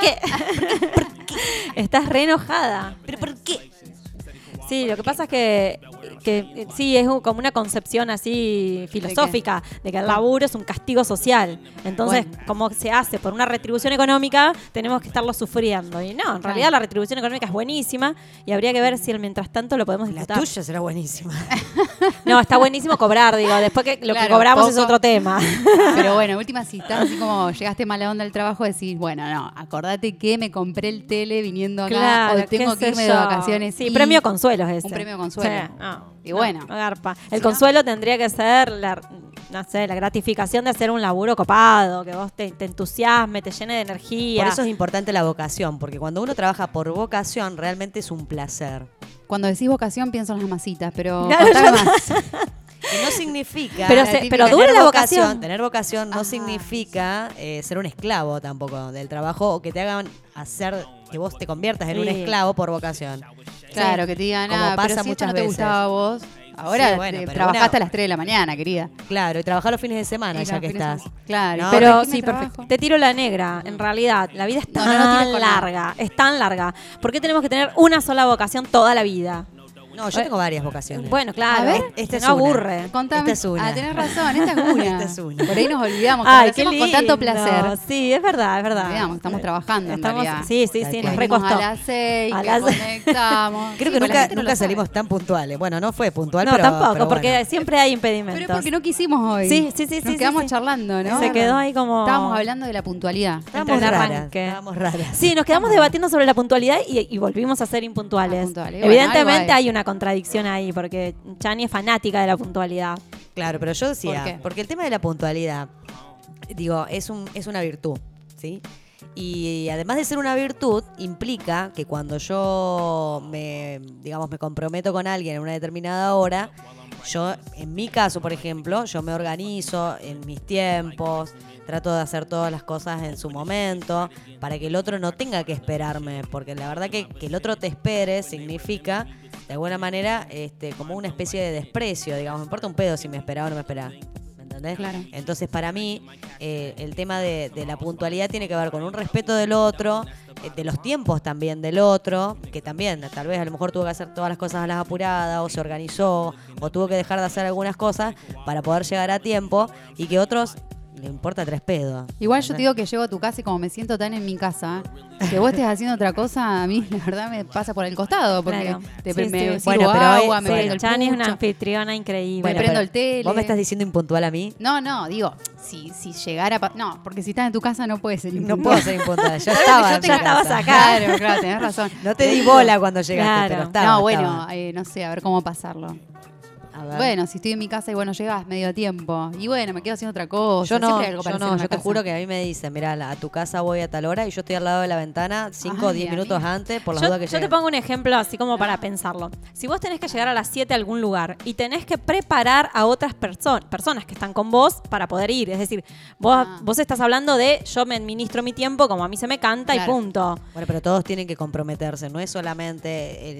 qué? Estás re enojada. ¿Pero por qué? Sí, lo que pasa es que, que eh, sí, es como una concepción así filosófica de que el laburo es un castigo social. Entonces, Bueno. como se hace por una retribución económica, tenemos que estarlo sufriendo. Y no, en realidad la retribución económica es buenísima y habría que ver si el mientras tanto lo podemos La disfrutar. tuya será buenísima. No, está buenísimo cobrar, digo. Después que lo que cobramos es otro tema. Pero bueno, última, estás así como llegaste mala onda al trabajo, decís, bueno, no, acordate que me compré el tele viniendo acá Claro, o tengo que irme de vacaciones. Sí, y- premio consuelo es ese. Un premio consuelo. Sí, no, Y no, bueno. no garpa. El consuelo tendría que ser la, no sé, la gratificación de hacer un laburo copado, que vos te, te entusiasme, te llene de energía. Por eso es importante la vocación, porque cuando uno trabaja por vocación, realmente es un placer. Cuando decís vocación pienso en las masitas, pero más. No significa. Pero se- pero tener dura la vocación. Tener vocación no Ajá. significa eh, ser un esclavo tampoco del trabajo o que te hagan hacer que vos te conviertas en un esclavo por vocación. Claro, que te digan, Como ah, pasa pero si esto muchas no te veces. gustaba a vos, ahora Sí, bueno, pero trabajaste una- a las 3 de la mañana, querida. Claro, y trabajar los fines de semana Y ya los que fines de estás. semana. Claro, No, Pero sí, perfecto. Te tiro la negra. En realidad, la vida es No, tan no, no tires con nada. larga. Es tan larga. ¿Por qué tenemos que tener una sola vocación toda la vida? No, yo tengo varias vocaciones. Bueno, claro. A ver, esta se es no una. aburre. Contame. Esta es una. Ah, tenés razón, esta es una. Esta es una. Por ahí nos olvidamos, Ay, lo qué hacemos lindo. con tanto placer. Sí, es verdad, es verdad. Olvidamos, estamos trabajando en Estamos- realidad. Sí, sí, sí, nos recostó. a las 6, A las- conectamos. Creo Sí, que nunca, nunca sabe. salimos tan puntuales. Bueno, no fue puntual, No, pero, tampoco, pero porque bueno. siempre hay impedimentos. Pero es porque no quisimos hoy. Sí, sí, sí, Nos sí, quedamos sí, charlando, ¿no? Se quedó ahí como... Estábamos hablando de la puntualidad. Estábamos raras, estábamos raras. Sí, nos quedamos debatiendo sobre la puntualidad y, volvimos a ser impuntuales. Evidentemente hay. hay una contradicción ahí, porque Chani es fanática de la puntualidad. Claro, pero yo decía, porque el tema de la puntualidad, digo, es, un, es una virtud, ¿sí? Y además de ser una virtud, implica que cuando yo me, digamos, me comprometo con alguien en una determinada hora, yo, en mi caso, por ejemplo, yo me organizo en mis tiempos, trato de hacer todas las cosas en su momento, para que el otro no tenga que esperarme, porque la verdad que, que el otro te espere significa, de alguna manera, este, como una especie de desprecio, digamos, me importa un pedo si me esperaba o no me esperaba. ¿Me entendés? Claro. Entonces, para mí, eh, el tema de, de la puntualidad tiene que ver con un respeto del otro, eh, de los tiempos también del otro, que también, tal vez a lo mejor tuvo que hacer todas las cosas a las apuradas, o se organizó, o tuvo que dejar de hacer algunas cosas para poder llegar a tiempo, y que otros le importa tres pedos. Igual yo te digo que llego a tu casa y como me siento tan en mi casa, que vos estés haciendo otra cosa, a mí la verdad me pasa por el costado, porque Claro. te, Sí, me sí. sirvo Bueno, pero agua, me sí, prendo el Chani es una anfitriona increíble. Bueno, prendo el tele. ¿Vos me estás diciendo impuntual a mí? No, no, digo, si, si llegara... pa- No, porque si estás en tu casa no puedes ser No impuntual. puedo ser impuntual. Yo estaba, yo ya estabas acá. Claro, claro, tenés razón. No te di bola cuando llegaste, Claro. pero estaba. no, bueno, estaba. eh, no sé, a ver cómo pasarlo. A ver. Bueno, si estoy en mi casa y bueno, llegas medio tiempo. Y bueno, me quedo haciendo otra cosa. Yo no, algo yo para hacer no, yo la te casa. juro que a mí me dicen, mira, a tu casa voy a tal hora y yo estoy al lado de la ventana 5 o Ay, 10 a minutos antes por las Yo, dudas que yo te pongo un ejemplo así como para pensarlo. Si vos tenés que llegar a las 7 a algún lugar y tenés que preparar a otras perso- personas que están con vos para poder ir, es decir, vos, Ah. vos estás hablando de yo me administro mi tiempo como a mí se me canta Claro. y punto. Bueno, pero todos tienen que comprometerse, no es solamente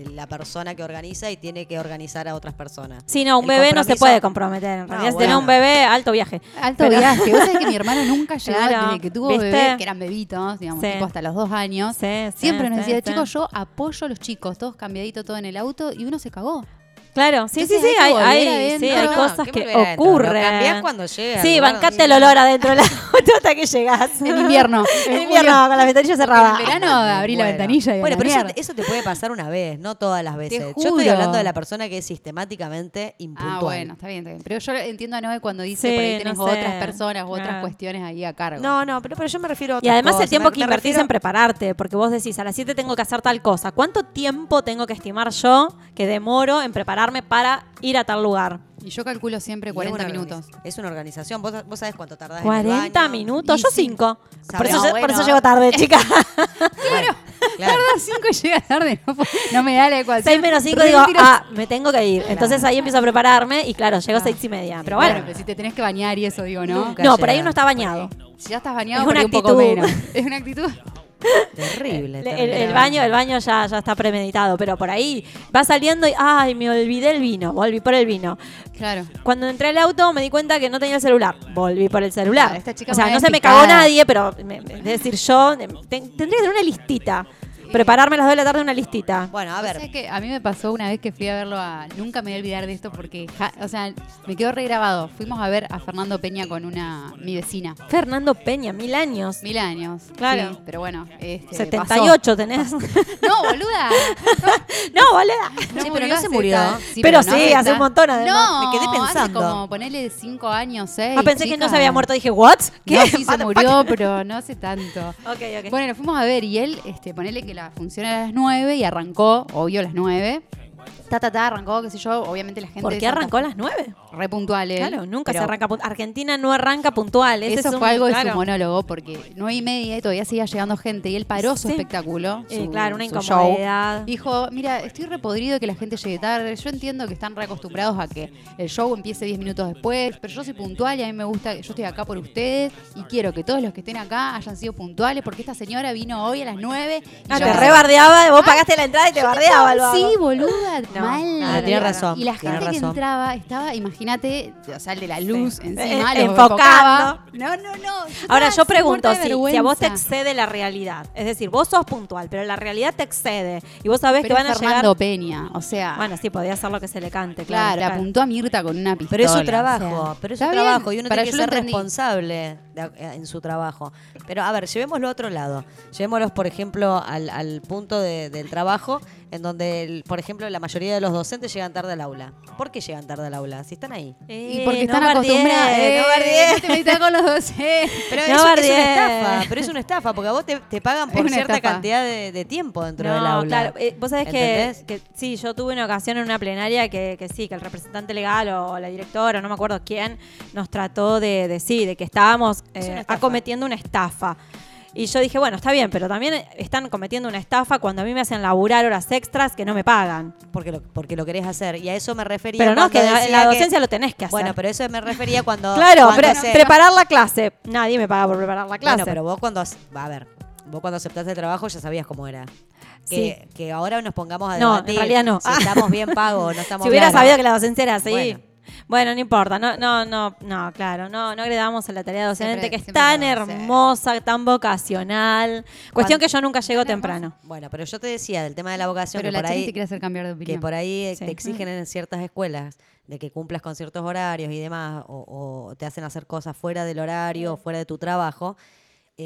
eh, la persona que organiza y tiene que organizar a otras personas. Si no, un El bebé no se puede comprometer. En No, realidad, si tenés bueno. un bebé, alto viaje. Alto Pero- viaje. Vos sabés que mi hermano nunca llegó Claro, desde que tuvo ¿viste? bebé, que eran bebitos, digamos, Sí. tipo hasta los dos años. Sí, sí, Siempre nos decía, chicos, yo apoyo a los chicos, todos cambiaditos, todo en el auto, y uno se cagó. Claro, sí, sí, Entonces sí, hay que hay, volver hay- adentro. sí, hay No, cosas ¿qué que ocurren. cambiás cuando llega, Sí, bancate el olor adentro del auto hasta que llegás. En invierno. En invierno, con la ventanilla cerrada. En verano abrí la ventanilla y Bueno, la pero eso, te puede pasar una vez, no todas las veces. Yo estoy hablando de la persona que es sistemáticamente impuntual. Ah, bueno, está bien, está bien. Pero yo entiendo a Noé cuando dice Sí, por ahí no tenés sé. otras personas u otras Claro. cuestiones ahí a cargo. No, no, pero, pero yo me refiero a Y otras además el tiempo Me- que invertís refiero- en prepararte, porque vos decís, a las 7 tengo que hacer tal cosa. ¿Cuánto tiempo tengo que estimar yo que demoro en prepararme para ir a tal lugar? Y yo calculo siempre Y es 40 una minutos. Es una organización. ¿Vos, vos sabés cuánto tardás en el 40 baño? minutos, Y yo sí. 5. Por, eso, No, lle- por bueno. eso llego tarde, chica. Claro. claro. Tarda 5 y llega tarde, no, no me da la ecuación. 6 menos 5 Re digo, ah, me tengo que ir. Entonces ahí empiezo a prepararme y claro, llego a 6 y media. Pero Bueno, bueno, pero si te tenés que bañar y eso digo, ¿no? Nunca no, por ahí uno está bañado. Si ya estás bañado, Es una ahí un poco actitud. menos. Es una actitud. Terrible. El, terrible. el baño, el baño ya, ya está premeditado, pero por ahí va saliendo y ay, me olvidé el vino, volví por el vino. Claro. Cuando entré al auto me di cuenta que no tenía el celular, volví por el celular. Claro, esta chica o sea, no se me picada. cagó nadie, pero me- es decir, yo eh, ten- tendría que tener una listita. Prepararme a las 2 de la tarde una listita. Bueno, a O ver. sea que a mí me pasó una vez que fui a verlo a. Nunca me voy a olvidar de esto porque. ja- o sea, me quedó regrabado. Fuimos a ver a Fernando Peña con una. mi vecina. Fernando Peña, mil años. Mil años. Claro. Sí, pero bueno. Este, 78 tenés. pasó. No, boluda. no, boluda. No Che, pero no se murió. Pero no sí, hace hace un montón, además. No, Me quedé pensando. Hace como ponerle cinco años, seis. Ah, pensé que no se había muerto. Dije, ¿what? ¿Qué? No, sí se murió, pero no hace tanto. Ok, ok. Bueno, lo fuimos a ver y él, este, ponele que la función era a las 9 y arrancó, obvio, a las 9. Ta, ta, ta, arrancó, qué sé yo, obviamente la gente... ¿Por qué arrancó a las 9? Re puntual, él, Claro, nunca se arranca puntual. Argentina no arranca puntual. Ese Eso es un- fue algo de claro. su monólogo, porque 9 y media y todavía seguía llegando gente y él paró su Sí. espectáculo. Eh, su- claro, una su show. incomodidad. Dijo, mira, estoy repodrido de que la gente llegue tarde. Yo entiendo que están reacostumbrados a que el show empiece 10 minutos después, pero yo soy puntual y a mí me gusta, yo estoy acá por ustedes y quiero que todos los que estén acá hayan sido puntuales porque esta señora vino hoy a las 9. y Ah, yo te rebardeaba, vos pagaste la entrada y te bardeaba. Sí, boluda, No, mal. ah, tiene razón, Y la gente que razón. entraba estaba, imagínate, o sea, el de la luz Sí. encima, Eh, lo enfocando. enfocaba. No, no, no. Ahora yo pregunto, si, si a vos te excede la realidad, es decir, vos sos puntual, pero la realidad te excede y vos sabés Pero que van a llegar... Peña, o sea, Bueno, sí, podía hacer lo que se le cante, claro, claro. le apuntó a Mirta con una pistola. Pero es su o trabajo, sea, pero es su bien, trabajo y uno para tiene que ser responsable de- en su trabajo. Pero a ver, llevémoslo a otro lado. Llevémoslos, por ejemplo, al, al punto de- del trabajo en donde, el- por ejemplo, la mayoría de los docentes llegan tarde al aula. ¿Por qué llegan tarde al aula? Si están ahí. Y porque Eh, no están acostumbrados. no Eh, no te con los docentes. Pero No eso es una estafa, pero es una estafa, porque a vos te, te pagan por cierta estafa. cantidad de, de tiempo dentro No, del aula. claro. eh, vos sabés que, sí, yo tuve una ocasión en una plenaria que, que sí, que el representante legal o la directora, no me acuerdo quién, nos trató de, de sí, de que estábamos Es eh, una acometiendo una estafa. Y yo dije, bueno, está bien, pero también están cometiendo una estafa cuando a mí me hacen laburar horas extras que no me pagan. Porque lo, porque lo querés hacer. Y a eso me refería. Pero no, que en la que- docencia lo tenés que hacer. Bueno, pero eso me refería cuando. claro, cuando pre- se- preparar la clase. Nadie me paga por preparar la clase. Bueno, pero vos cuando. A ver, vos cuando aceptaste el trabajo ya sabías cómo era. Que, que ahora nos pongamos a No, en debatir realidad no. si estamos bien pagos o no estamos si hubiera bien sabido que la docencia era así. Bueno. Bueno. no importa, no, no, no, no, claro, no, no agredamos a la tarea docente, Siempre- que es tan hermosa, tan vocacional. Cuestión Cuando- que yo nunca llego temprano. Bueno, pero yo te decía del tema de la vocación Pero que la por ahí te quiere hacer cambiar de opinión. que por ahí Sí. te exigen en ciertas escuelas de que cumplas con ciertos horarios y demás, o, o te hacen hacer cosas fuera del horario, o fuera de tu trabajo.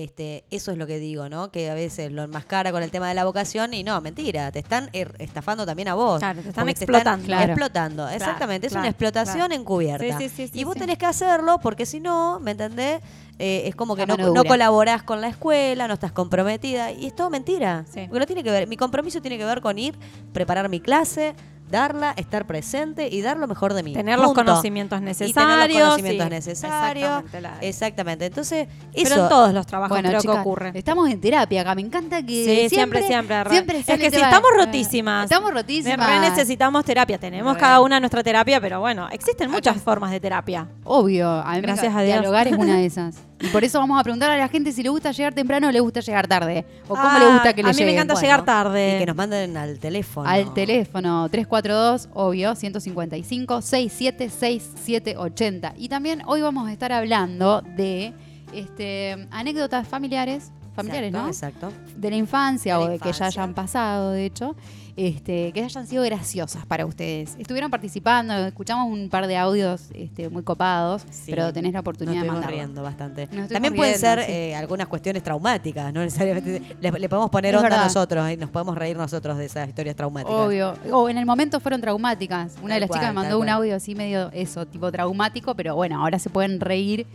Este, eso es lo que digo, ¿no? Que a veces lo enmascara con el tema de la vocación y no, mentira, te están er- estafando también a vos. Claro, te están explotando. Claro. explotando, exactamente, es una explotación claro. encubierta. Sí, sí, sí, sí, y vos sí. tenés que hacerlo porque si no, ¿me entendés? Eh, es como que no, no colaborás con la escuela, no estás comprometida y es todo mentira. Sí. Porque no tiene que ver, mi compromiso tiene que ver con ir, preparar mi clase, darla, estar presente y dar lo mejor de mí. Tener los conocimientos Y tener necesarios. los conocimientos sí, necesarios. exactamente, la- Exactamente. Entonces, Pero eso. en todos los trabajos Bueno, creo chicas, que ocurre. Estamos en terapia acá. Me encanta que Sí, siempre, siempre. re- siempre es que si estamos eh, rotísimas. Estamos Re rotísimas. necesitamos terapia. Tenemos Re. cada una nuestra terapia, pero bueno, existen muchas Acá. formas de terapia. Obvio, a mí Gracias a Dios. dialogar es una de esas. Y por eso vamos a preguntar a la gente si le gusta llegar temprano o le gusta llegar tarde. O cómo Ah, le gusta que le a mí me lleguen. encanta Bueno, llegar tarde. Y que nos manden al teléfono. Al teléfono 342, obvio, 155 676780. Y también hoy vamos a estar hablando de este, anécdotas familiares, familiares, Exacto, ¿no? Exacto. de la infancia De la o de que ya hayan pasado, de hecho, este, que hayan sido graciosas para ustedes. Estuvieron participando, escuchamos un par de audios este, muy copados, Sí. pero tenés la Nos oportunidad de estuvimos mandarlo. riendo bastante. Nos También pueden riendo, ser sí. eh, algunas cuestiones traumáticas, no necesariamente. Le, le podemos poner Es onda a nosotros y nos podemos reír nosotros de esas historias traumáticas. Obvio. O en el momento fueron traumáticas. Una de las cual, chicas me mandó un audio así medio eso, tipo traumático, pero bueno, ahora se pueden reír.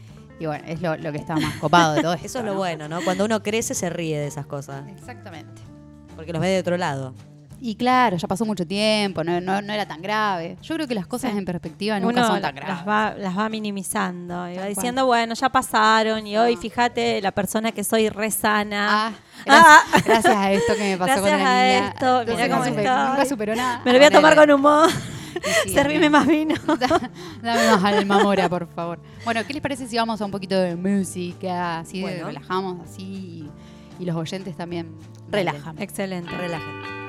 Y bueno, es lo, lo que está más copado de todo esto. Eso es lo ¿no? bueno, ¿no? Cuando uno crece se ríe de esas cosas, Exactamente. porque los ve de otro lado. Y claro, ya pasó mucho tiempo, no, no, no era tan grave. Yo creo que las cosas en perspectiva nunca Uno son tan las graves. va, las va minimizando y va Tal diciendo, bueno, ya pasaron y hoy fíjate la persona que soy re sana. Ah, gracias, Ah. gracias a esto que me pasó con Gracias la a niña. esto, Entonces mirá no cómo supe- estoy. Nunca superó nada. Me lo voy a tomar con humor. Sí, Servime más vino. Da- Dame más alma mora, por favor. Bueno, ¿qué les parece si vamos a un poquito de música? Así de relajamos, así. y los oyentes también relajan. Excelente. Relajen.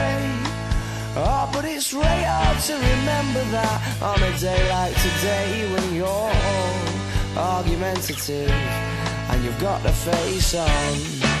Oh, but it's really hard to remember that on a day like today when you're all argumentative and you've got the face on.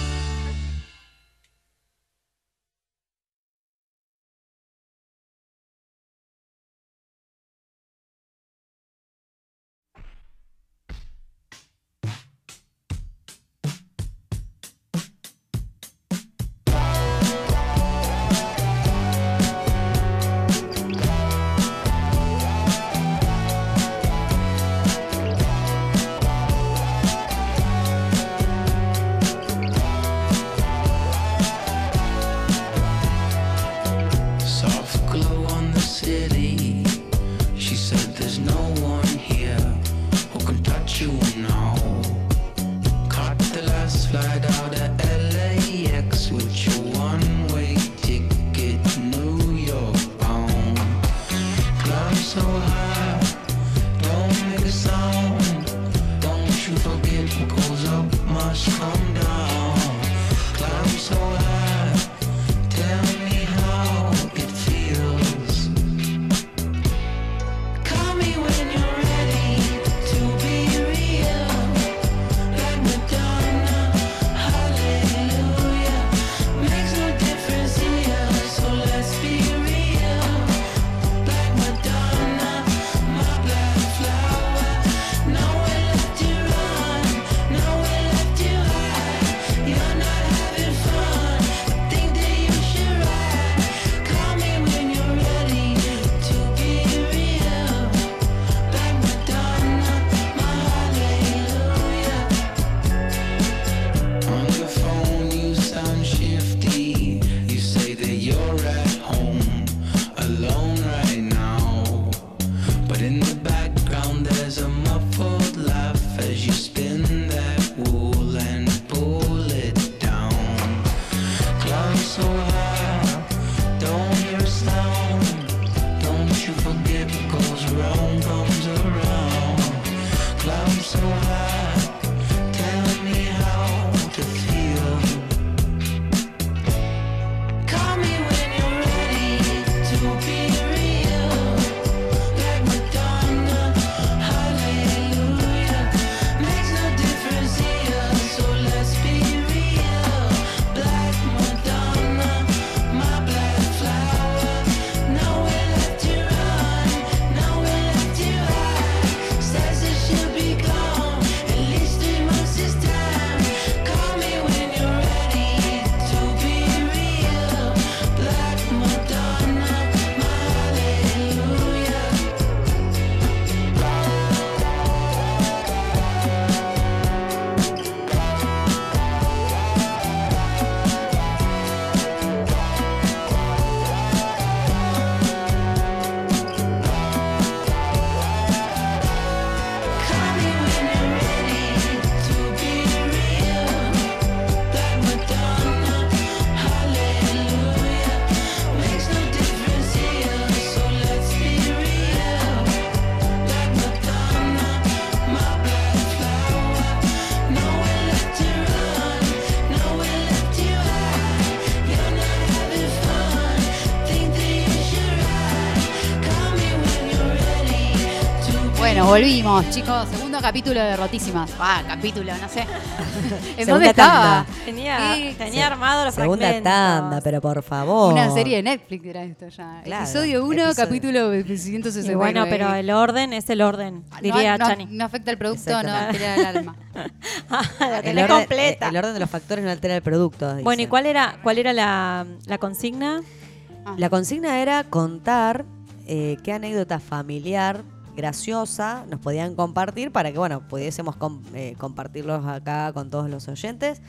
Volvimos, chicos. Segundo capítulo de Rotísimas. Ah, capítulo, no sé. ¿En Segunda dónde estaba? tanda. Tenía, Sí. tenía armado los Segunda fragmentos. tanda, pero por favor. Una serie de Netflix era esto ya. Claro, Episodio 1, episodio. capítulo Y 169. bueno, pero el orden es el orden, No- diría no, Chani. no afecta el producto, no Exactamente. altera el alma. la El tenés orden, completa. el orden de los factores no altera el producto. bueno, ¿y cuál era, cuál era la, la consigna? Ah. La consigna era contar eh, qué anécdota familiar graciosa nos podían compartir para que, bueno, pudiésemos com- eh, compartirlos acá con todos los oyentes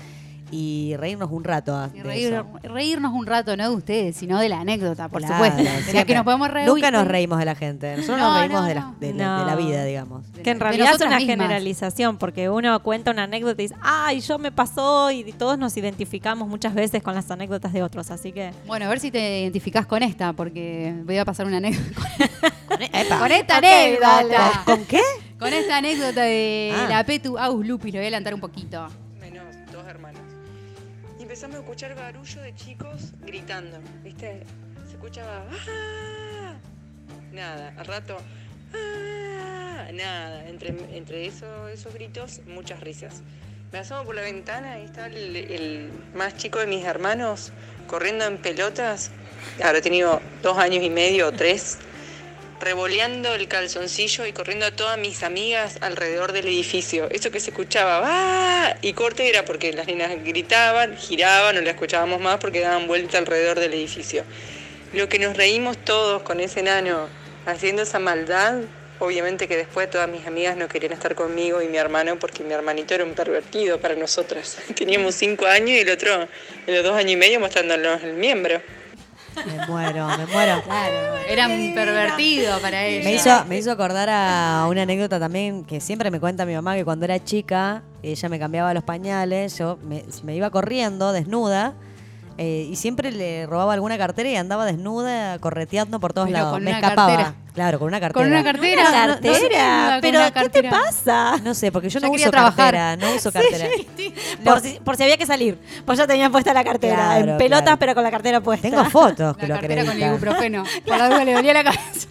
y reírnos un rato. Y de reír- eso. reírnos un rato, no de ustedes, sino de la anécdota, por Claro, supuesto. De la siempre. que nos podemos reír. Nunca nos reímos de la gente. Nosotros No, nos reímos no, de, la, de la- de la No. vida, digamos. Que en realidad es una mismas. generalización, porque uno cuenta una anécdota y dice, ay, yo me pasó, y todos nos identificamos muchas veces con las anécdotas de otros, así que... Bueno, a ver si te identificás con esta, porque voy a pasar una anécdota. Con, Epa. con esta anécdota. ¿Con qué? Con esta anécdota de Ah. la Petu Aus Lupis, lo voy a adelantar un poquito. menos dos hermanos. Y empezamos a escuchar barullo de chicos gritando, ¿viste? Se escuchaba ¡Ah! Nada, al rato ¡Ah! Nada, entre, entre eso- esos gritos, muchas risas. Me asomo por la ventana y está el, el más chico de mis hermanos corriendo en pelotas. Habrá tenido dos años y medio o tres revoleando el calzoncillo y corriendo a todas mis amigas alrededor del edificio. Eso que se escuchaba, ¡ah! Y corte era porque las nenas gritaban, giraban, no la escuchábamos más porque daban vuelta alrededor del edificio. Lo que nos reímos todos con ese enano haciendo esa maldad, obviamente que después todas mis amigas no querían estar conmigo y mi hermano porque mi hermanito era un pervertido para nosotras. Teníamos cinco años y el otro, en los dos años y medio mostrándonos el miembro. Me muero, me muero. Claro, eran pervertidos para ella. Me hizo, me hizo acordar a una anécdota también que siempre me cuenta mi mamá que cuando era chica, ella me cambiaba los pañales, yo me, me iba corriendo desnuda eh, y siempre le robaba alguna cartera y andaba desnuda correteando por todos Pero lados. con me una escapaba. cartera. Claro, con una cartera. Con una cartera. Una no- no cartera, con pero una ¿qué te cartera. pasa? No sé, porque yo no uso trabajar. cartera, no uso cartera. Por, si, por si había que salir. Pues ya tenía puesta la cartera. Claro, en pelotas, claro. pero con la cartera puesta. Tengo fotos que La lo cartera con ibuprofeno. Por duda le dolía la cabeza.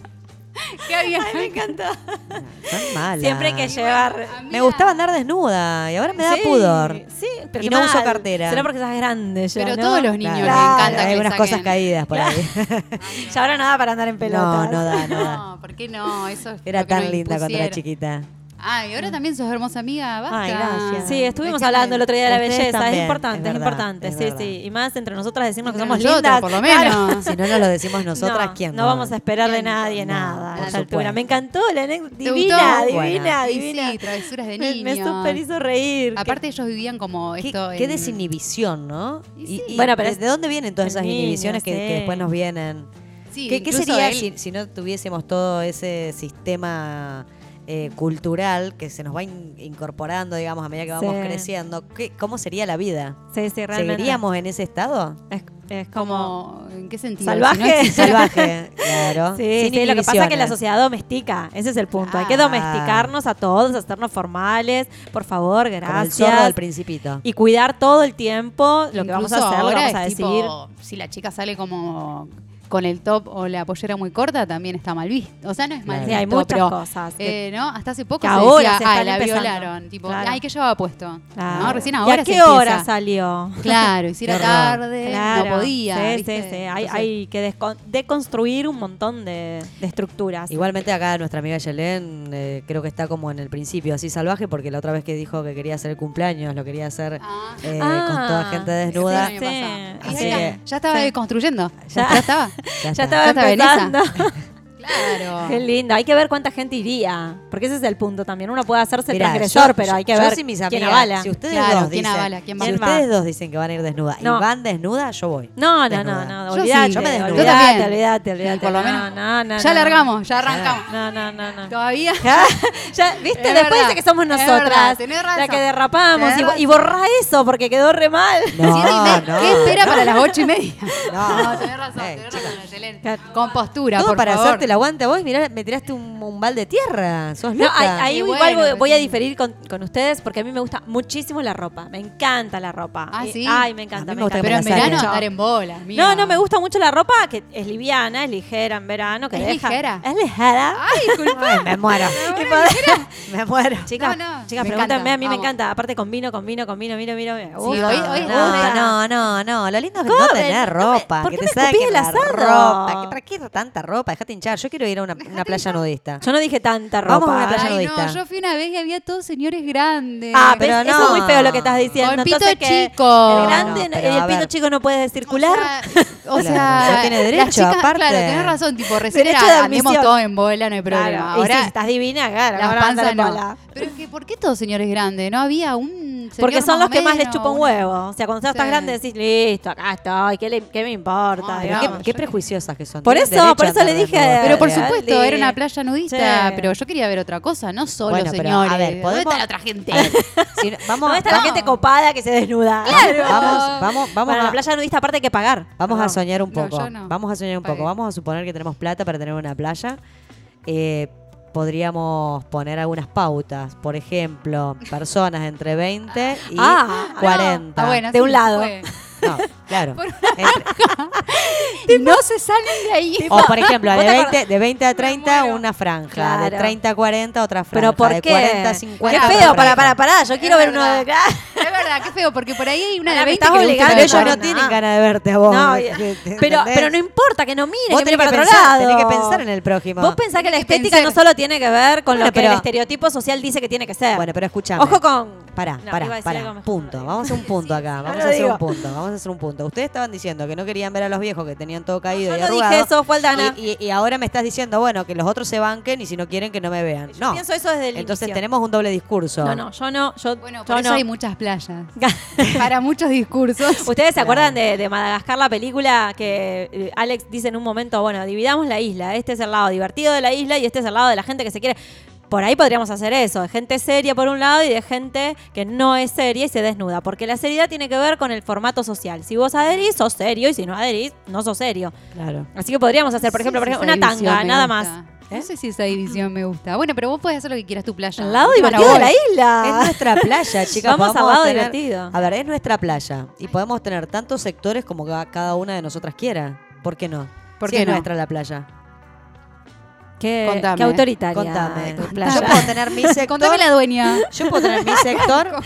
Qué bien. Ay, me encantó. Son malas. Siempre hay que llevar. Me gustaba andar desnuda y ahora me da Sí, pudor. Sí, pero Y no uso mal. cartera. Será porque estás grande ya, Pero ¿no? todos los niños Claro, les encanta hay que unas saquen. cosas caídas por ahí. Ya ahora no da para andar en pelotas. no, no da, no da. No, ¿por qué no? Eso es Era tan linda cuando era chiquita. Ah, y ahora también sos hermosa amiga. Basta. Ay, gracias. Sí, estuvimos Déjenme- hablando el otro día de la Ustedes belleza. también, es importante, es es, verdad, importante. es sí, verdad. sí. Y más entre nosotras decimos que Entre somos nosotros, lindas. por lo Claro. menos. Si no nos lo decimos nosotras, no, ¿quién? No vamos a esperar de ¿Quién? nadie No, nada. por a esta altura. supuesto. Me encantó la anécdota. ¿Te Divina, gustó? divina, Bueno. Y divina. sí, travesuras de Me, me niños. super hizo reír. Aparte ellos vivían como ¿Qué, esto qué en- desinhibición, ¿no? Y sí. y Bueno, pero ¿de dónde vienen todas esas inhibiciones que, que sí. después nos vienen? Sí, ¿Qué, qué incluso sería él- si, si no tuviésemos todo ese sistema eh, cultural que se nos va in- incorporando, digamos, a medida que vamos Sí. creciendo? ¿Qué, ¿Cómo sería la vida? Sí, sí, realmente. ¿Seguiríamos en ese estado? Es, es como. ¿En qué sentido? Salvaje. Si no existe- Salvaje, claro. Sí, sin sí, lo que pasa es que la sociedad domestica, ese es el punto. Hay que domesticarnos a todos, hacernos formales, por favor, Como el zorro gracias. del principito. Y cuidar todo el tiempo lo que vamos a hacer, lo ahora vamos a decir. tipo, si la chica sale como con el top o la pollera muy corta, también está mal visto. O sea, no es mal. Sí, hay visto, muchas pero, cosas que- eh, ¿no? Hasta hace poco que se ahora decía, se ah, la empezando". violaron. Tipo, Claro. ay, ¿qué llevaba puesto? Claro. ¿No? Recién ¿Y ahora a se qué hora empieza. salió? Claro, y si era tarde, Claro. no podía. Sí, ¿viste? sí, sí. Hay, Entonces, hay que deconstruir un montón de, de estructuras. Igualmente acá nuestra amiga Yelén eh, creo que está como en el principio, así salvaje, porque la otra vez que dijo que quería hacer el cumpleaños, lo quería hacer Ah. eh, Ah, con toda gente Sí, desnuda. Sí, pasado. así Y ya, que- ya estaba sí. construyendo. Ya. Ya, estaba. Ya ya estaba empezando. Claro. Qué lindo. Hay que ver cuánta gente iría. Porque ese es el punto también. Uno puede hacerse Mirá, transgresor, yo- pero hay que yo ver si mis quién amigas- avala. Si ustedes Claro, dos ¿quién dicen, avala? ¿Quién va? si ¿Quién ustedes dos dicen que van a ir desnudas No. y van desnudas, yo voy. No, no, no, Desnuda. no, Yo sí, olvídate, yo me desnudo. Yo olvídate, también. olvídate, olvídate. Por lo No, menos. no, no, ya no. largamos, ya arrancamos. No, no, no, no. Todavía. Ya, viste, Es después verdad, dice que somos es nosotras. verdad, tenés razón. la que derrapamos Tenés y, bo- y razón. borra eso porque quedó re mal. No, Siete y media. ¿Qué espera para las ocho y media? No. tenés razón, Eh, tenés chicos. razón, Yelén. Con postura, Todo por para favor. hacerte el aguante a vos mirá, me tiraste un, un balde de tierra. Sos No, loca. ahí, ahí igual voy, voy a diferir con, con ustedes porque a mí me gusta muchísimo la ropa. Me encanta la ropa. Ah, ¿sí? Ay, me A encanta. mí me me gusta encanta. Pero en verano andar en bola. No, no, me gusta mucho la ropa que es liviana, es ligera en verano. Que ¿Es deja- ligera? Es ligera. Ay, disculpa. Ay, me muero. me muero. Chicas, No, no, chicas, me pregúntenme, encanta, a mí me encanta. Aparte con vino, con vino, con vino, vino, vino. me Sí, hoy- hoy- No, no, no, no. Lo lindo es no tener No ropa. ¿por que qué te saquen la ropa. ¿Qué ¿Para qué tanta ropa? Déjate hinchar. Yo quiero ir a una, una playa nudista. Yo no dije tanta ropa. Vamos a una playa Ay, nudista. no, yo fui una vez y había todos señores grandes. Ah, Pero pero eso no. es muy feo lo que estás diciendo. Con pito Entonces chico. El grande, No, el pito ver. chico no puede circular. O sea, o Claro, sea, no tiene las derecho, chicas- aparte. Claro, tenés razón, tipo, recién era, de andemos todos en bola, no hay problema. Claro, Ahora, y si estás divina, claro. las ahora panzas no. bola. Pero es que, ¿por qué todos señores grandes? ¿No había un señor Porque son los que más les chupa un huevo. O sea, cuando estás Sí. grande decís, listo, acá estoy, ¿qué, le- qué me importa? Ah, qué, prejuiciosas que son. Por eso, por eso le dije-. Pero por supuesto, era una playa nudista, Sí. pero yo quería ver otra cosa, no solo Bueno, pero, señores. a ver, ¿Dónde podemos- está la otra gente? Ver, si vamos, ¿Dónde está la vamos- gente copada que se desnuda? Claro. Vamos, vamos, vamos Para a, la playa nudista aparte hay que pagar. Vamos a soñar un poco. no. Vamos a soñar un Pagué. poco. Vamos a suponer que tenemos plata para tener una playa. Eh, podríamos poner algunas pautas. Por ejemplo, personas entre 20 y Ah, 40. Ah, bueno, De un lado. fue. No, claro. Por Entre- no se salen de ahí. o por ejemplo, de ¿Vos te 20, de 20 a 30 muero. una franja. De Claro. 30 a 40 otra franja. Pero ¿por de qué? 40 a 50 Qué feo, para, para, para. Yo quiero ver uno de acá. Es verdad, qué feo, porque por ahí hay una de me 20 estás que le gusta obligando, la Pero ellos no tienen ganas de verte a vos. No, ¿me- ya. te- pero, pero no importa que no miren, Vos que tenés miren que, otro pensar, lado. tenés que pensar en el prójimo. Vos pensás que la estética pensar. no solo tiene que ver con Bueno, lo que pero- el estereotipo social dice que tiene que ser. Bueno, pero escúchame. Ojo con. Pará, No, iba a pará, decir pará. algo mejor. Punto. Vamos a un punto acá. Vamos a hacer un punto. Vamos a hacer un punto. Ustedes estaban diciendo que no querían ver a los viejos que tenían todo caído Yo y no arrugado. dije eso, fue Aldana. Y, y- y ahora me estás diciendo, bueno, que los otros se banquen y si no quieren que no me vean. Yo No. pienso eso desde el Entonces inicio. tenemos un doble discurso. No, no, yo no. Yo, Bueno, yo por eso no. hay muchas playas. Para muchos discursos. ¿Ustedes se acuerdan de, de Madagascar, la película que eh, Alex dice en un momento, bueno, dividamos la isla, este es el lado divertido de la isla y este es el lado de la gente que se quiere... Por ahí podríamos hacer eso, de gente seria por un lado y de gente que no es seria y se desnuda, porque la seriedad tiene que ver con el formato social. Si vos adherís, sos serio y si no adherís, no sos serio. Claro. Así que podríamos hacer, por No ejemplo, por ejemplo una tanga, nada más. No sé si esa división me gusta. Bueno, pero vos podés hacer lo que quieras tu playa. Al lado divertido de la voy. Es isla. nuestra playa, chicas. Vamos al lado tener- divertido. A ver, es nuestra playa. Y podemos tener tantos sectores como ca- cada una de nosotras quiera. ¿Por qué no? ¿Por Si qué es no? nuestra la playa. Qué, Contame. qué autoritaria. Contame. Yo puedo tener mi sector. Contame la dueña. Yo puedo tener mi sector. Vos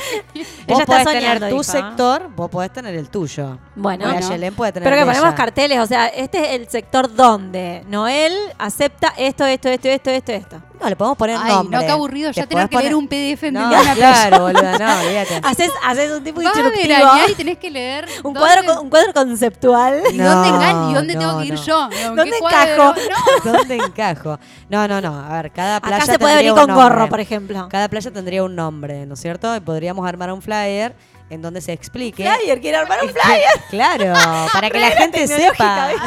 Ella está podés soñando, tener tu dijo. sector, vos podés tener el tuyo. Bueno, Y Bueno. Ayelén puede tener Pero que de ponemos ella. carteles, o sea, este es el sector donde Noel acepta esto, esto, esto, esto, esto, esto. No, le podemos poner Ay, nombre. no, qué aburrido ya tener que leer un PDF en No, una playa. claro, boluda, no, olvídate. Haces, haces un tipo Vas a instructivo, y tenés que leer. un dónde- cuadro, con- un cuadro conceptual. ¿Y dónde engan- ¿Y dónde no, tengo que ir no. yo? ¿En qué ¿Dónde encajo? No. ¿Dónde encajo? No, no, no. A ver, cada playa Acá se puede venir con gorro, por ejemplo. Cada playa tendría un nombre, ¿no es cierto? Y podríamos armar un flyer en donde se explique. Flyer, quiere armar un flyer. Claro, para que la gente sepa.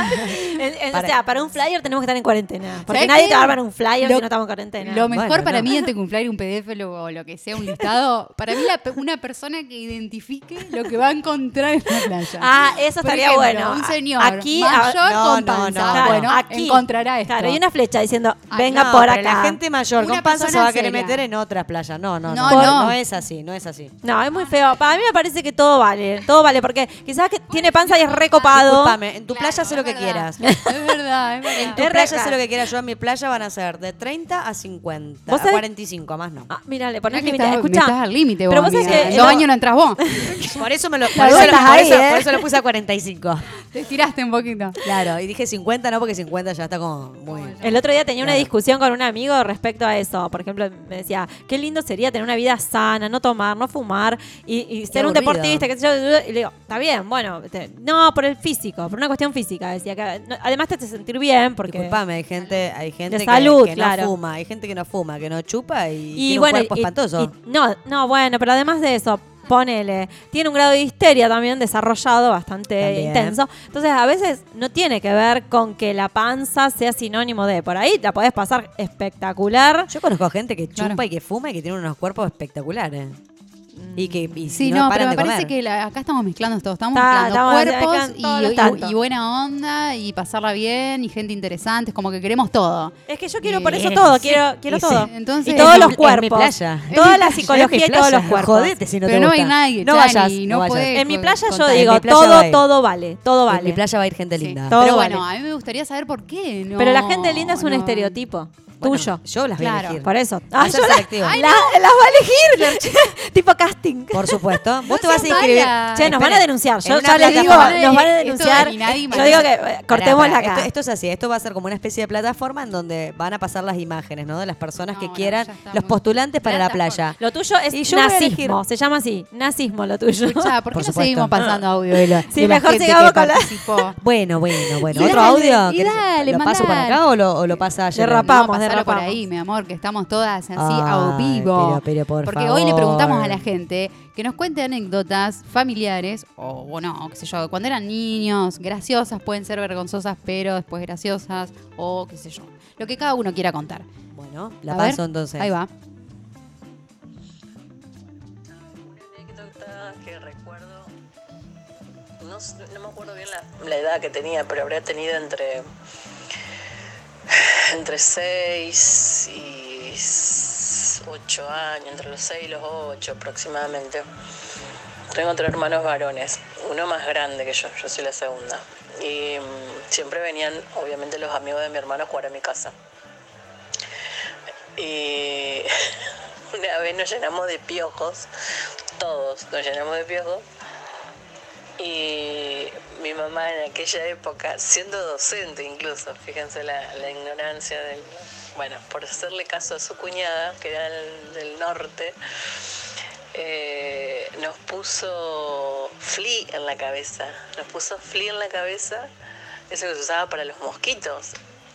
En- en- Para- O sea, para un flyer tenemos que estar en cuarentena. Porque ¿Sabés nadie qué? te va a armar un flyer Lo- si no estamos en cuarentena. Lo mejor Bueno, para no. mí antes que un flyer, un PDF lo- o lo que sea, un listado, para mí la pe- una persona que identifique lo que va a encontrar en la playa. Ah, eso Por estaría ejemplo, bueno. Un señor Aquí, mayor No, con no, panza. no, Claro, bueno, aquí. encontrará esto. Claro, y una flecha diciendo, Ay, venga No, por pero acá. La gente mayor Una con panza se persona va a querer seria. meter en otras playas. No, no, No, no. no. No es así, no es así. No, es muy feo. Para mí me parece que todo vale. Todo vale, porque quizás que tiene panza y es recopado. Disculpame, en tu Claro, playa haz lo que verdad. quieras. Es verdad, es verdad. En tu Es playa reca. haz lo que quieras. Yo en mi playa van a ser de 30 a 50. ¿Vos A sabés? 45, más no. Ah, mira, le pones que límite. Escucha. estás al límite vos, Pero vos sabés amiga. que dos años no entras vos. Por eso me lo, por eso, lo- eso- ¿eh? por eso lo puse a 45. Te estiraste un poquito. Claro, y dije 50 no, porque 50 ya está como muy... El otro día tenía una discusión con un amigo respecto a eso. Por ejemplo, me decía, qué lindo sería tener una vida sana, no tomar, no fumar y, y ser un aburrido. deportista, qué sé yo. Y le digo, está bien, bueno, te- no, por el físico, por una cuestión física. Decía que no- además te hace sentir bien porque... Disculpame, hay gente, hay gente De que, salud, que claro. no fuma, hay gente que no fuma, que no chupa y, Y tiene bueno, un cuerpo y- espantoso. y- no, no, bueno, pero además de eso, ponele, tiene un grado de histeria también desarrollado bastante También. intenso. Entonces, a veces no tiene que ver con que la panza sea sinónimo de. Por ahí la podés pasar espectacular. Yo conozco gente que chupa Claro. y que fuma y que tiene unos cuerpos espectaculares. Y que y Sí, no, no, paran pero me de parece comer. que la- acá estamos mezclando todo. Estamos Está, mezclando estamos cuerpos en y, buena onda y pasarla bien y gente interesante. Es como que queremos todo. Es que yo quiero por eso Bien. todo, quiero, quiero Y sí. todo. Entonces- y todos Es los mi- es mi cuerpos. playa. Toda la psicología y todos los cuerpos. Jodete si no pero te no hay nadie, No Chani, vayas, no, no vayas. podés En mi playa yo digo, todo, todo vale, todo En vale. mi playa va a ir gente linda. Pero bueno, a mí me gustaría saber por qué. No, Pero la gente linda es un estereotipo Bueno, tuyo. Yo las voy a Claro. elegir. Por eso. Ah, yo la- selectivo. la- las va a elegir. tipo casting. Por supuesto. Vos te vas a inscribir. Che, nos van a denunciar. en Yo ya les digo, nos van a denunciar. Yo digo que eh, cortémosla acá. Esto, esto es así, esto va a ser como una especie de plataforma en donde van a pasar las imágenes, ¿no? De las personas No, que quieran, los postulantes para la playa. Lo tuyo es Y yo voy a nazismo. Se llama así. Nazismo lo tuyo. ¿por qué Por no seguimos pasando audio de la, Sí, de mejor sigamos con la-? Bueno, bueno, bueno. ¿Otro audio? y ¿Querés- dale, ¿Lo paso por mandá. acá o lo, o lo pasa ayer? Derrapamos, pasalo por ahí, mi amor, que estamos todas así Ay, a vivo. pero- pero por Porque hoy le preguntamos a la gente que nos cuente anécdotas familiares, o bueno, qué sé yo, cuando eran niños, graciosas, pueden ser vergonzosas, pero después graciosas, o qué sé yo. Lo que cada uno quiera contar. Bueno, la A ver, paso entonces. Ahí va. anécdota que recuerdo, no, no me acuerdo bien la, la edad que tenía, pero habría tenido entre entre 6 y 8 años, entre los 6 y los 8 aproximadamente. Tengo tres hermanos varones, uno más grande que yo, yo soy la segunda. Y mm, siempre venían, obviamente, los amigos de mi hermano a jugar a mi casa. Y una vez nos llenamos de piojos, todos nos llenamos de piojos. Y mi mamá en aquella época, siendo docente incluso, fíjense la, ignorancia del... Bueno, por hacerle caso a su cuñada, que era del, norte, eh, nos puso flea en la cabeza. Nos puso flea en la cabeza, eso que se usaba para los mosquitos.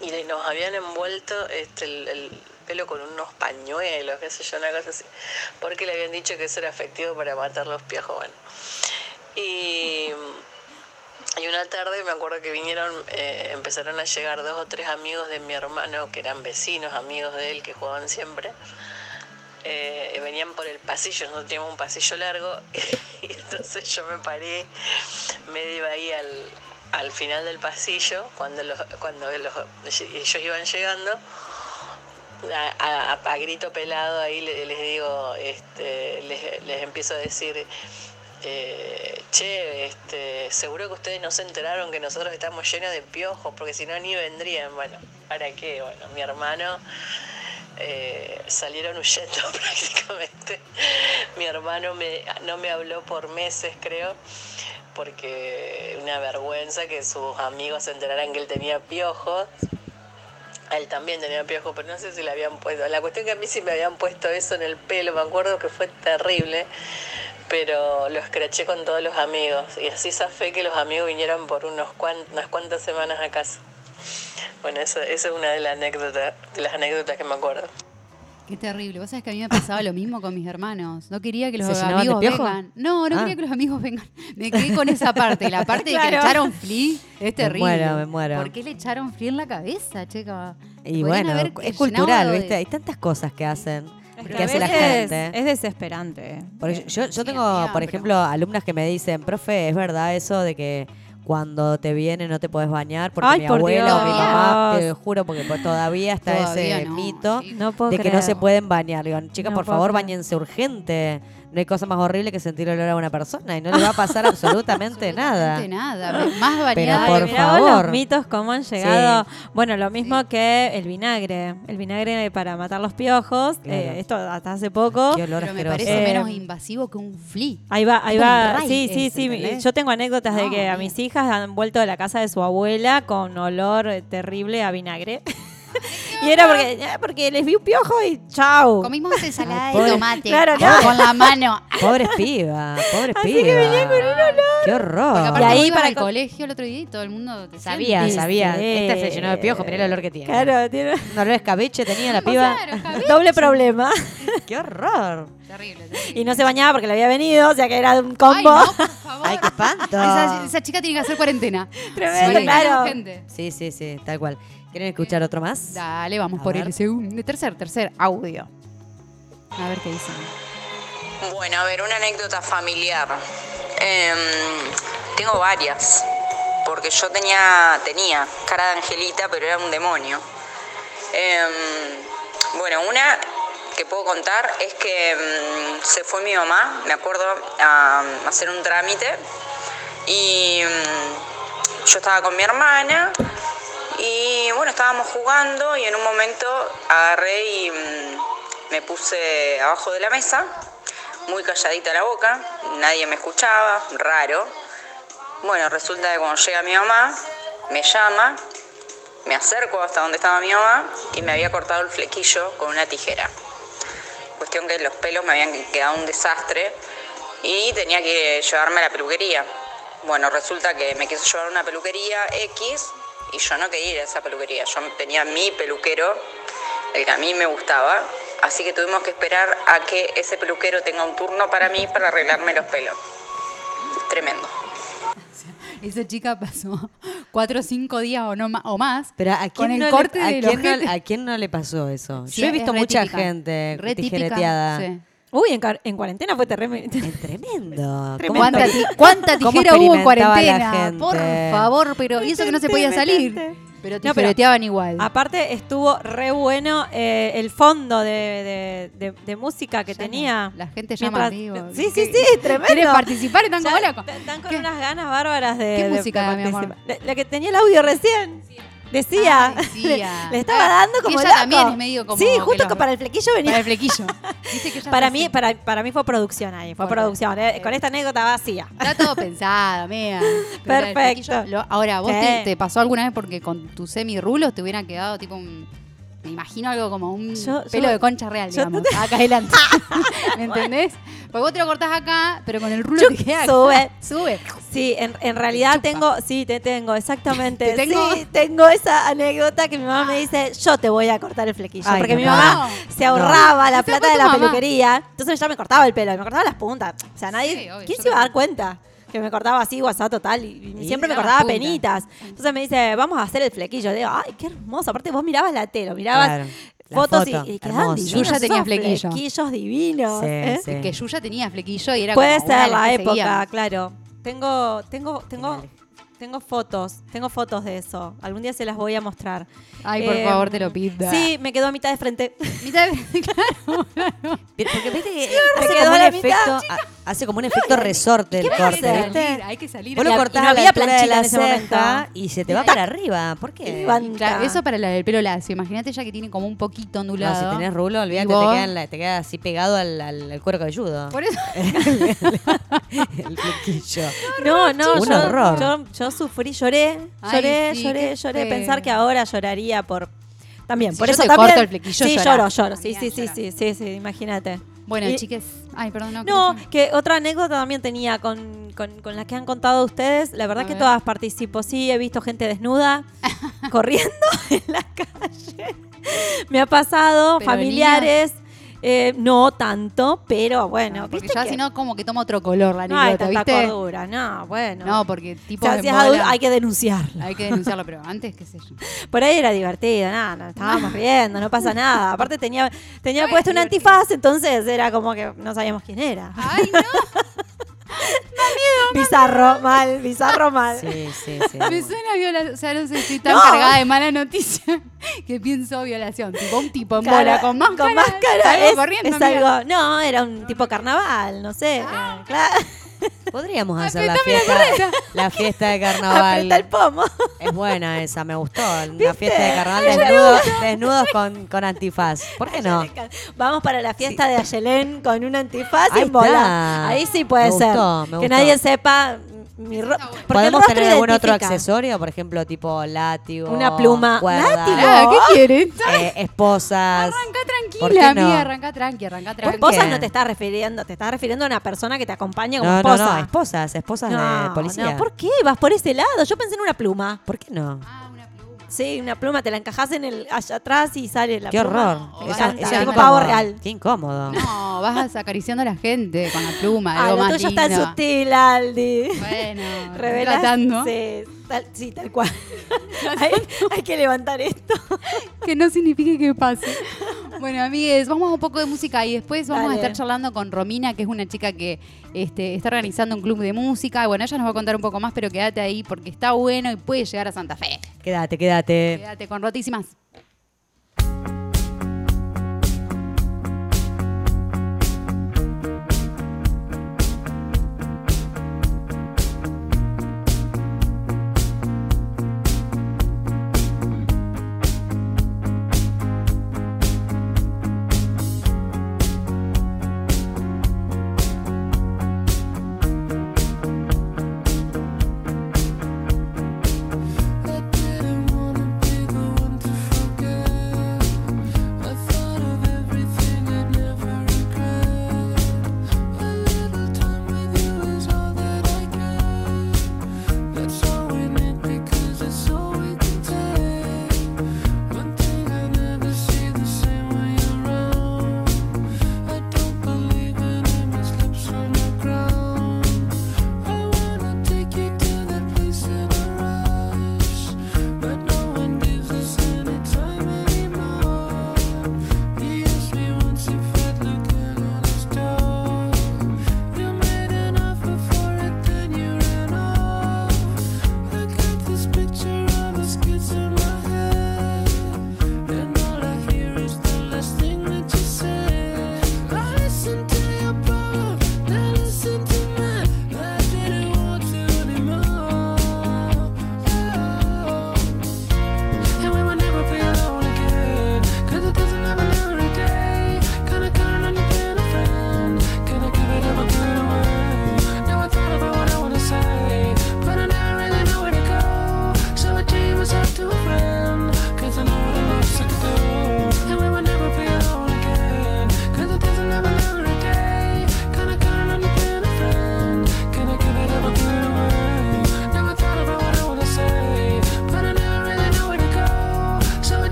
Y nos habían envuelto este, el, el pelo con unos pañuelos, qué sé yo, una cosa así. Porque le habían dicho que eso era efectivo para matar los piojos. Bueno. Y, y una tarde me acuerdo que vinieron, eh, empezaron a llegar dos o tres amigos de mi hermano, que eran vecinos, amigos de él, que jugaban siempre. Eh, venían por el pasillo, nosotros teníamos un pasillo largo, y entonces yo me paré medio ahí al, al final del pasillo, cuando, cuando los- ellos iban llegando, a, a- grito pelado ahí le- les, digo, este, les, les empiezo a decir, eh, che, este, seguro que ustedes no se enteraron que nosotros estamos llenos de piojos, porque si no ni vendrían. Bueno, ¿para qué? Bueno, mi hermano eh, salieron huyendo prácticamente. Mi hermano no me habló por meses, creo, porque una vergüenza que sus amigos se enteraran que él tenía piojos. Él también tenía piojos, pero no sé si le habían puesto. La cuestión que a mí sí me habían puesto eso en el pelo, me acuerdo que fue terrible, pero lo escraché con todos los amigos. Y así zafé que los amigos vinieron por unos cuan- unas cuantas semanas a casa. Bueno, eso, esa es una de las anécdotas, de las anécdotas que me acuerdo. Qué terrible. Vos sabés que a mí me pasaba lo mismo con mis hermanos. No quería que los ¿Se llenaban de amigos vengan. No, no Ah. quería que los amigos vengan. Me quedé con esa parte. La parte de que le echaron flea es terrible. muero, me muero. ¿Por qué le echaron flea en la cabeza, chica? Y Podrían bueno, es cultural, de- ¿viste? Hay tantas cosas que hacen, Es que que a hace la gente. Es desesperante. Por ej- yo, yo Sí, tengo, por pero- ejemplo, alumnas que me dicen, profe, ¿es verdad eso de que cuando te viene no te puedes bañar? Porque Ay, mi por abuelo o mi mamá, te juro, porque pues todavía está Todavía ese no, mito sí. No puedo de que no se pueden bañar. Digo, chicas, No por favor, creer. bañense urgente. No hay cosa más horrible que sentir el olor a una persona y no le va a pasar absolutamente nada. Absolutamente nada. Más Pero bañada. por favor. los mitos cómo han llegado. Bueno, lo mismo que el vinagre. El vinagre para matar los piojos. Claro. eh, esto hasta hace poco. Qué olor Pero me parece Eh, menos invasivo que un flea. Ahí va, ahí va. Sí, sí, sí. Yo tengo anécdotas de que a mis hijas han vuelto de la casa de su abuela con olor eh, terrible a vinagre. y era porque, eh, porque les vi un piojo y chau. Comimos ensalada Pobre- de tomate Claro, no. con la mano. Pobres pibas, pobres Así pibas. que venía con un olor. Qué horror. Y ahí para al co- colegio el otro día y todo el mundo te Sabía, sabía. Sí. Esta se llenó de piojo, mirá el olor que tiene. Claro, tiene Un olor escabeche tenía la piba. Claro, doble problema. ¡Qué horror! Terrible, terrible. Y no se bañaba porque le había venido, o sea que era un Ay, combo. no, por favor. ¡Ay, qué espanto! Esa, esa chica tiene que hacer cuarentena. Tremendo, Cuarentena claro. urgente. Sí, sí, sí, tal cual. ¿Quieren escuchar otro más? Dale, vamos A por ver. el segundo, tercer, tercer audio. A ver qué dicen. Bueno, a ver, una anécdota familiar. Em, tengo varias, porque yo tenía, tenía cara de angelita, pero era un demonio. Em, bueno, una que puedo contar es que em, se fue mi mamá, me acuerdo, a, a hacer un trámite y yo estaba con mi hermana y bueno, estábamos jugando y en un momento agarré y mm, me puse abajo de la mesa, muy calladita la boca, nadie me escuchaba, raro. Bueno, resulta que cuando llega mi mamá, me llama, me acerco hasta donde estaba mi mamá y me había cortado el flequillo con una tijera. Cuestión que los pelos me habían quedado un desastre y tenía que llevarme a la peluquería. Bueno, resulta que me quiso llevar a una peluquería X y yo no quería ir a esa peluquería. Yo tenía mi peluquero, el que a mí me gustaba, así que tuvimos que esperar a que ese peluquero tenga un turno para mí para arreglarme los pelos. Tremendo. Esa chica pasó cuatro o cinco días o, no, o más Pero a quién, con el no, corte le, a, quién no- ojete. a quién no le pasó eso? Sí, Yo he visto mucha típica. gente tijereteada. sí. Uy, en, en cuarentena fue tremendo. Tremendo. ¿Cómo ¿Cuánta, tijera hubo en cuarentena? gente? Por favor, pero y eso que no se podía salir. Pero No, pero- igual. Aparte estuvo re bueno eh, el fondo de, de- de- de música que Ya tenía. La gente llama Mientras- amigo. Sí, sí, ¿Qué- sí, tremendo. ¿Quieres participar? Están como con ¿Qué? unas ganas bárbaras de. ¿Qué música, de mi amor? La, la que tenía el audio recién. Decía. Ah, decía. Le, estaba Ah, dando como ella loco. también es medio como Sí, que justo los- para el flequillo venía. Para el flequillo. Viste que ella Para mí, para, para mí fue producción ahí, fue producción. eh, Con esta anécdota vacía. Está todo pensado, del Perfecto. lo- ahora, ¿vos te, te pasó alguna vez porque con tus semirulos te hubieran quedado tipo un. Me imagino algo como un Yo- pelo yo- de concha real, yo digamos. te- Acá adelante. ¿Me entendés? Porque vos te lo cortás acá, pero con el rulo Chup, te queda. acá. sube. Sube. Sí, en, en realidad Chupa. tengo, sí, te tengo, exactamente. ¿Te tengo? Sí, tengo esa anécdota que mi mamá me dice, yo te voy a cortar el flequillo. Ay, porque no. mi mamá No. se ahorraba la plata de la mamá. peluquería. Entonces ya me cortaba el pelo, me cortaba las puntas. O sea, nadie, Sí, obvio, ¿quién se iba a dar cuenta? Que me cortaba así, WhatsApp total, y, siempre me cortaba penitas. Entonces me dice, vamos a hacer el flequillo. Le digo, ay, qué hermoso. Aparte vos mirabas la tele, mirabas Claro, fotos foto, y, y quedaban hermoso. divinos. Yo ya tenía flequillo. Flequillos divinos. Sí, ¿eh? sí. Que Yuya tenía flequillo y era Puede como ser la época, seguíamos. claro. Tengo, tengo, tengo, tengo fotos, tengo fotos de eso. Algún día se las voy a mostrar. Ay, por Eh, favor, te lo pido. Sí, me quedó a mitad de frente. Mitad de- claro. Pero porque viste que hace quedó como, un la mitad, efecto, a- hace como un efecto resorte el corte? ¿viste? Hay que salir. Vos lo cortás no a la había altura de planchita la en ese ceja y se te va para arriba. ¿Por qué? Claro, eso para la del pelo lacio. Imagínate ya que tiene como un poquito No, ondulado. si tenés rulo, olvídate, ¿Y te queda, la- te queda así pegado al, al- al cuero cabelludo. Por eso. el flequillo. No, no, Un yo, horror. Yo, yo sufrí, lloré, Ay, lloré, sí, lloré, lloré. feo. Pensar que ahora lloraría por. También, Si por yo eso te también. corto el flequillo, sí, lloro, lloro. Sí, sí, sí, sí, sí, sí, imagínate. Bueno, Y- chiques. Ay, perdón. No, No, ¿qué que otra anécdota también tenía con, con, con las que han contado ustedes. La verdad A que ver. todas participo. Sí, he visto gente desnuda corriendo en la calle. Me ha pasado, Pero familiares. Eh, no tanto, pero bueno. No, porque ¿viste ya que si no, como que toma otro color la no hay anécdota, tanta ¿viste? cordura. No, bueno. No, porque tipo O sea, de si es adulto, hay que denunciarlo. hay que denunciarlo, pero antes, qué sé yo. Por ahí era divertido, nada, no, estábamos riendo, no pasa nada. Aparte tenía, tenía puesto es un antifaz, entonces era como que no sabíamos quién era. Ay, no. Bizarro, mal, bizarro mal. Sí, sí, sí. Me suena violación. O sea, no sé, estoy tan No. cargada de mala noticia que pienso violación. Tipo un tipo en bola Cara- con máscara. Con máscara. salgo Es, corriendo, es algo. No, era un tipo carnaval, no sé. Ah. Claro. Podríamos hacer la la fiesta, la fiesta de Aprieta el carnaval. pomo. Es buena esa, me gustó. Una fiesta de carnaval desnudos, desnudos con, con antifaz. ¿Por qué no? Vamos para la fiesta de Ayelén con un antifaz y Ahí en bola. Ahí sí puede Me ser. gustó, me que gustó. nadie sepa mi ro- ¿Podemos tener algún otro accesorio? Por ejemplo, tipo látigo. Una pluma. cuerda, Látigo. ¿Qué quieres? eh, esposas. Arranca ¿Por qué tranquila, no? amiga. Arranca tranqui, arranca tranqui. esposas no te estás refiriendo, te estás refiriendo a una persona que te acompaña como No, no, esposa. no, esposas, esposas de No, policía. no, ¿por qué vas por ese lado? Yo pensé en una pluma. ¿Por qué no? Ah. Sí, una pluma, te la encajas en el allá atrás y sale la Qué pluma. horror. Me Eso- encanta, eso es tipo incómodo. pavo real. Qué incómodo. No, vas acariciando a la gente con la pluma, Ah, algo lo más tuyo lindo. está en sutil, Aldi. Bueno, Revelas. tratando. Sí, tal, sí, tal cual. hay, hay que levantar esto. Que no signifique que pase. Bueno, amigues, vamos a un poco de música y después vamos Dale. a estar charlando con Romina, que es una chica que este, está organizando un club de música. Bueno, ella nos va a contar un poco más, pero quédate ahí porque está bueno y puede llegar a Santa Fe. Quédate, quédate. Quédate con Rotísimas.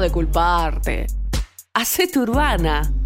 De culparte. Hacete urbana.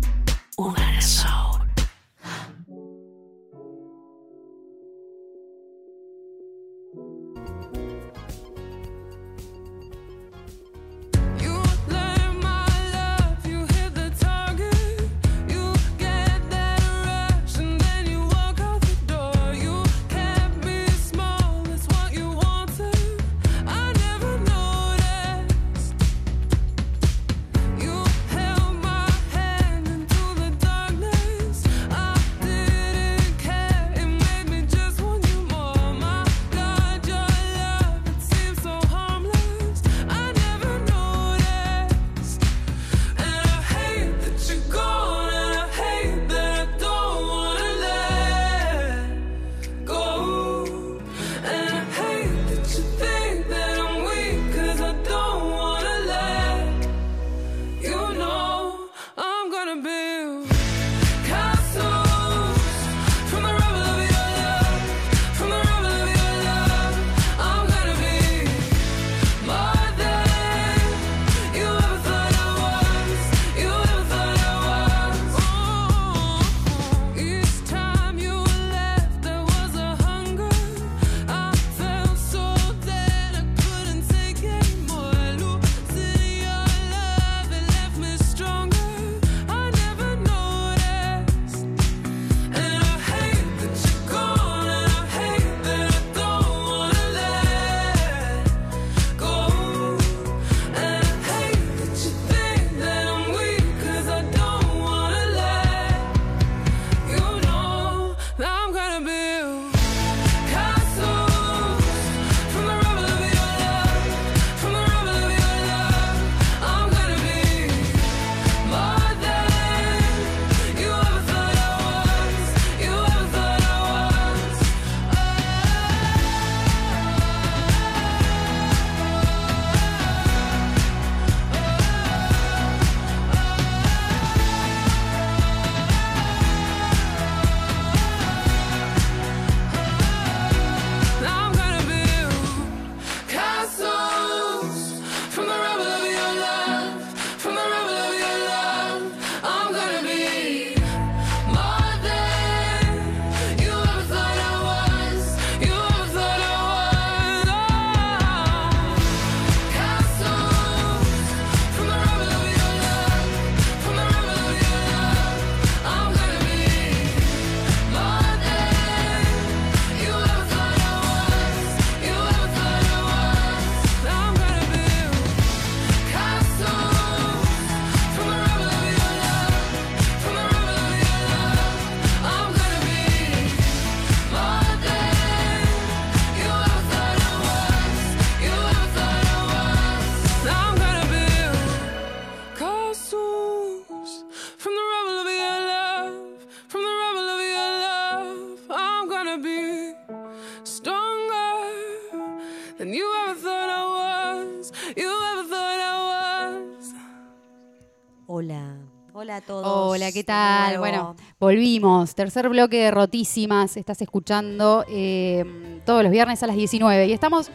Volvimos. Tercer bloque de Rotísimas. Estás escuchando eh, todos los viernes a las 19. Y estamos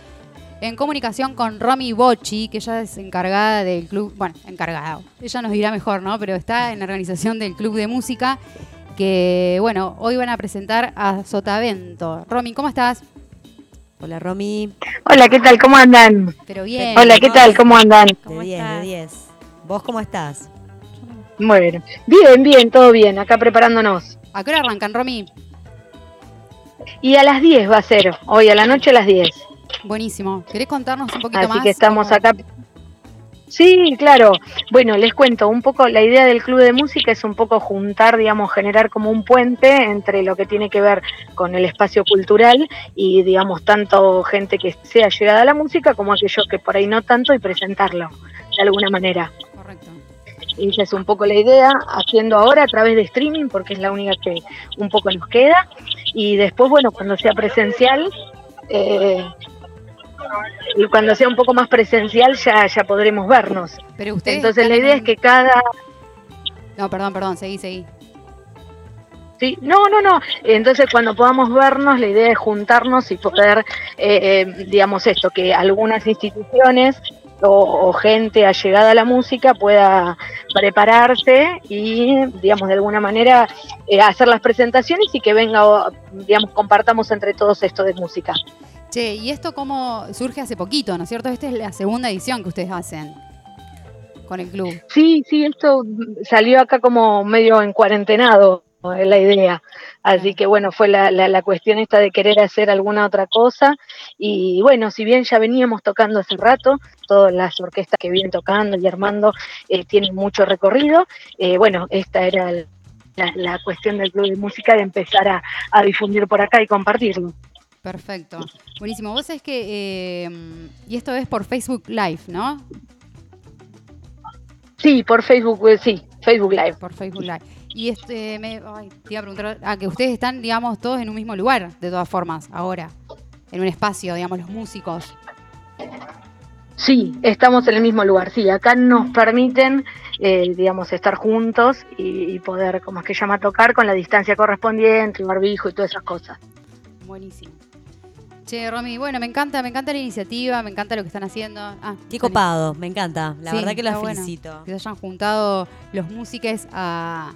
en comunicación con Romy Bocci, que ella es encargada del club. Bueno, encargada. Ella nos dirá mejor, ¿no? Pero está en la organización del club de música. Que, bueno, hoy van a presentar a Sotavento. Romy, ¿cómo estás? Hola, Romy. Hola, ¿qué tal? ¿Cómo andan? Pero bien. Hola, ¿qué tal? ¿Cómo andan? De 10, de 10. ¿Vos cómo estás? Bueno, bien, bien, todo bien, acá preparándonos. ¿A qué hora arrancan, Romy? Y a las 10 va a ser, hoy a la noche a las 10. Buenísimo. ¿Querés contarnos un poquito Así más? que estamos acá. Sí, claro. Bueno, les cuento un poco, la idea del club de música es un poco juntar, digamos, generar como un puente entre lo que tiene que ver con el espacio cultural y, digamos, tanto gente que sea llegada a la música como aquellos que por ahí no tanto y presentarlo de alguna manera. Y esa es un poco la idea, haciendo ahora a través de streaming, porque es la única que un poco nos queda. Y después, bueno, cuando sea presencial, eh, y cuando sea un poco más presencial ya, ya podremos vernos. Pero ustedes Entonces la idea es que cada... No, perdón, perdón, seguí, seguí. Sí, no, no, no. Entonces cuando podamos vernos, la idea es juntarnos y poder, eh, eh, digamos esto, que algunas instituciones o, o gente allegada a la música pueda prepararse y, digamos, de alguna manera eh, hacer las presentaciones y que venga, o, digamos, compartamos entre todos esto de música. Che, y esto cómo surge hace poquito, ¿no es cierto? Esta es la segunda edición que ustedes hacen con el club. Sí, sí, esto salió acá como medio en cuarentenado, es la idea. Así que bueno, fue la, la, la cuestión esta de querer hacer alguna otra cosa. Y bueno, si bien ya veníamos tocando hace rato, todas las orquestas que vienen tocando y armando eh, tienen mucho recorrido, eh, bueno, esta era el- la, la cuestión del club de música de empezar a, a difundir por acá y compartirlo. Perfecto. Buenísimo. Vos es que. eh, y esto es por Facebook Live, ¿no? Sí, por Facebook, eh, sí, Facebook Live. Por Facebook Live. Y este, me, ay, te iba a preguntar, ah, que ustedes están, digamos, todos en un mismo lugar, de todas formas, ahora. En un espacio, digamos, los músicos. Sí, estamos en el mismo lugar. Sí, acá nos permiten, eh, digamos, estar juntos y, y poder, como es que llama, tocar con la distancia correspondiente, el barbijo y todas esas cosas. Buenísimo. Che, Romy, bueno, me encanta, me encanta la iniciativa, me encanta lo que están haciendo. Ah, Qué copado, me encanta. La Sí, verdad que los bueno felicito. Que se hayan juntado los músicos a,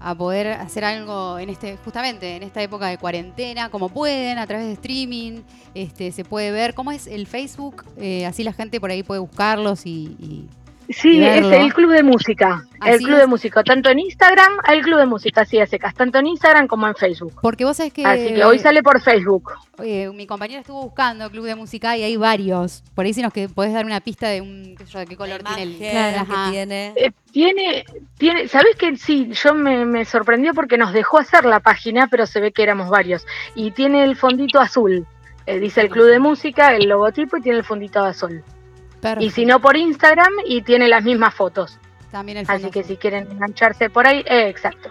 a poder hacer algo en este, justamente en esta época de cuarentena, como pueden, a través de streaming, este, se puede ver cómo es el Facebook, eh, así la gente por ahí puede buscarlos y, y- Sí, es el Club de Música. Así el Club es. de Música, tanto en Instagram, el Club de Música, sí, a secas, tanto en Instagram como en Facebook. Porque vos sabés que, Así que hoy sale por Facebook. eh, mi compañera estuvo buscando Club de Música y hay varios. Por ahí si nos que podés dar una pista de un, qué sé yo, de qué color tiene el que tiene. Eh, tiene, tiene, ¿sabés que sí? Yo me, me sorprendió porque nos dejó hacer la página, pero se ve que éramos varios. Y tiene el fondito azul. Eh, dice el Club de Música, el logotipo y tiene el fondito azul. Perfecto. Y si no por Instagram y tiene las mismas fotos. También el Así que si quieren engancharse por ahí, eh, exacto.